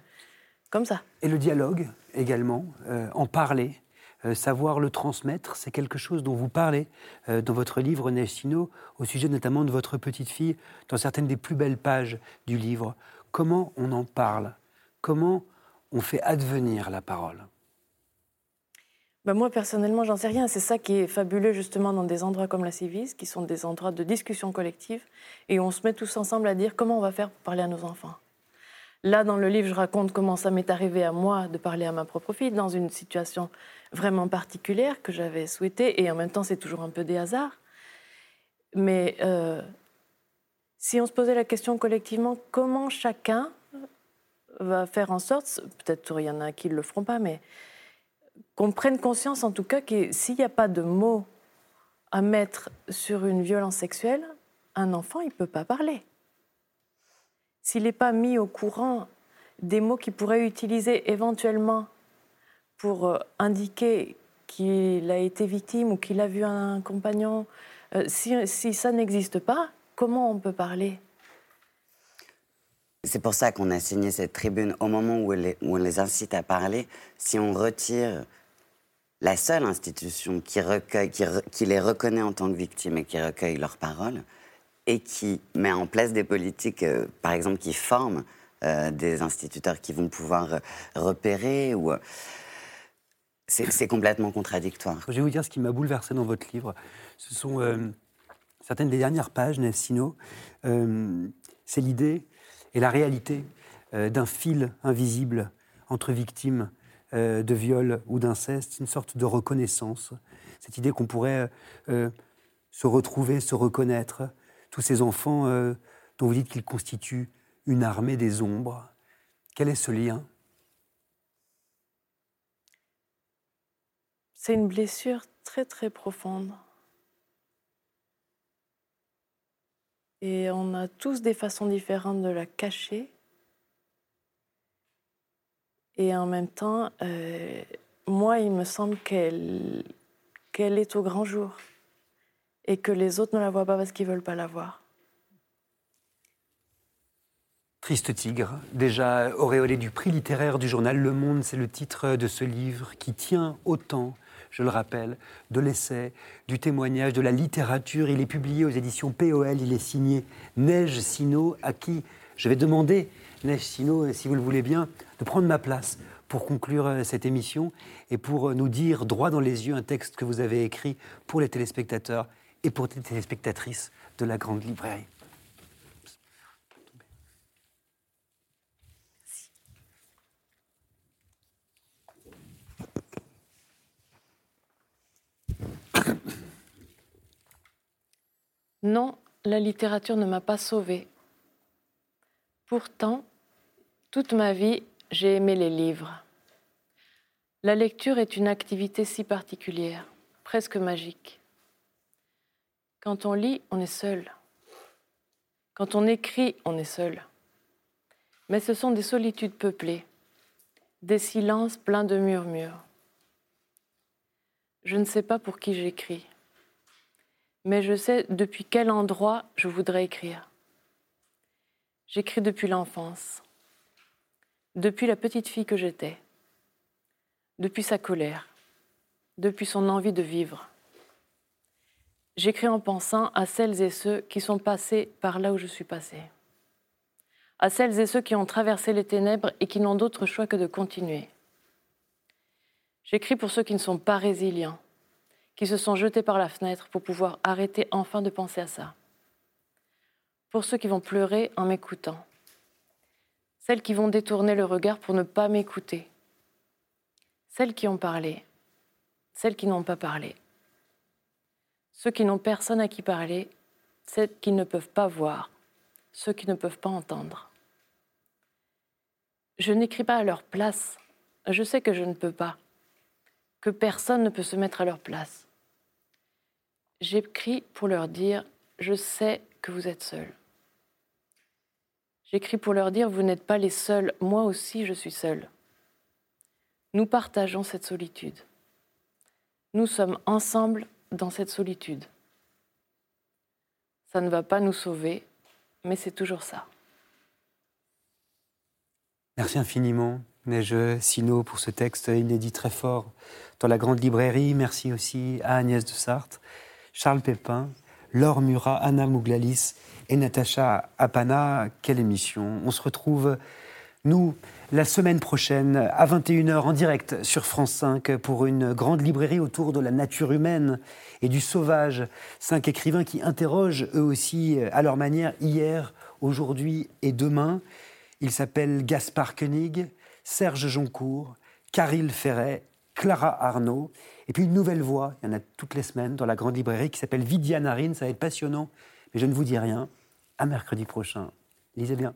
comme ça. Et le dialogue également, euh, en parler, euh, savoir le transmettre, c'est quelque chose dont vous parlez euh, dans votre livre Sino, au sujet notamment de votre petite fille, dans certaines des plus belles pages du livre. Comment on en parle? Comment on fait advenir la parole? Ben, moi, personnellement, j'en sais rien. C'est ça qui est fabuleux, justement, dans des endroits comme la Civis, qui sont des endroits de discussion collective, et on se met tous ensemble à dire comment on va faire pour parler à nos enfants. Là, dans le livre, je raconte comment ça m'est arrivé à moi de parler à ma propre fille dans une situation vraiment particulière que j'avais souhaitée, et en même temps, c'est toujours un peu des hasards. Mais euh, si on se posait la question collectivement, comment chacun va faire en sorte, peut-être il y en a qui ne le feront pas, mais qu'on prenne conscience en tout cas que s'il n'y a pas de mots à mettre sur une violence sexuelle, un enfant, il ne peut pas parler. S'il n'est pas mis au courant des mots qu'il pourrait utiliser éventuellement pour euh, indiquer qu'il a été victime ou qu'il a vu un compagnon, euh, si, ça n'existe pas, comment on peut parler? C'est pour ça qu'on a signé cette tribune au moment où, on les incite à parler. Si on retire la seule institution qui, les reconnaît en tant que victimes et qui recueille leurs paroles, et qui met en place des politiques, euh, par exemple, qui forment des instituteurs qui vont pouvoir repérer, ou, c'est complètement contradictoire. Je vais vous dire ce qui m'a bouleversé dans votre livre. Ce sont euh, certaines des dernières pages, Nef Sino. Euh, c'est l'idée et la réalité euh, d'un fil invisible entre victimes euh, de viol ou d'inceste, une sorte de reconnaissance. Cette idée qu'on pourrait se retrouver, se reconnaître. Tous ces enfants dont vous dites qu'ils constituent une armée des ombres. Quel est ce lien C'est une blessure très très profonde. Et on a tous des façons différentes de la cacher. Et en même temps, euh, moi, il me semble qu'elle est au grand jour. Et que les autres ne la voient pas parce qu'ils veulent pas la voir. Triste tigre, déjà auréolé du prix littéraire du journal Le Monde, c'est le titre de ce livre qui tient autant, je le rappelle, de l'essai, du témoignage, de la littérature. Il est publié aux éditions POL, il est signé Neige Sino, à qui je vais demander, Neige Sino, si vous le voulez bien, de prendre ma place pour conclure euh, cette émission et pour euh, nous dire droit dans les yeux un texte que vous avez écrit pour les téléspectateurs et pour les téléspectatrices de la Grande Librairie. Non, la littérature ne m'a pas sauvée. Pourtant, toute ma vie, j'ai aimé les livres. La lecture est une activité si particulière, presque magique. Quand on lit, on est seul. Quand on écrit, on est seul. Mais ce sont des solitudes peuplées, des silences pleins de murmures. Je ne sais pas pour qui j'écris mais je sais depuis quel endroit je voudrais écrire. J'écris depuis l'enfance, depuis la petite fille que j'étais, depuis sa colère, depuis son envie de vivre. J'écris en pensant à celles et ceux qui sont passés par là où je suis passée, à celles et ceux qui ont traversé les ténèbres et qui n'ont d'autre choix que de continuer. J'écris pour ceux qui ne sont pas résilients, qui se sont jetés par la fenêtre pour pouvoir arrêter enfin de penser à ça. Pour ceux qui vont pleurer en m'écoutant. Celles qui vont détourner le regard pour ne pas m'écouter. Celles qui ont parlé. Celles qui n'ont pas parlé. Ceux qui n'ont personne à qui parler. Celles qui ne peuvent pas voir. Ceux qui ne peuvent pas entendre. Je n'écris pas à leur place. Je sais que je ne peux pas que personne ne peut se mettre à leur place. J'écris pour leur dire, je sais que vous êtes seuls. J'écris pour leur dire, vous n'êtes pas les seuls, moi aussi je suis seule. Nous partageons cette solitude. Nous sommes ensemble dans cette solitude. Ça ne va pas nous sauver, mais c'est toujours ça. Merci infiniment, Neige Sino, pour ce texte inédit très fort dans la grande librairie. Merci aussi à Agnès de Sarthe, Charles Pépin, Laure Murat, Anna Mouglalis et Natacha Apana. Quelle émission On se retrouve, nous, la semaine prochaine à 21h en direct sur France 5 pour une grande librairie autour de la nature humaine et du sauvage. Cinq écrivains qui interrogent eux aussi à leur manière hier, aujourd'hui et demain. Ils s'appellent Gaspard Koenig, Serge Joncourt, Caril Ferret, Clara Arnaud, et puis une nouvelle voix, il y en a toutes les semaines dans la grande librairie, qui s'appelle Vidia Narine, ça va être passionnant, mais je ne vous dis rien. À mercredi prochain. Lisez bien.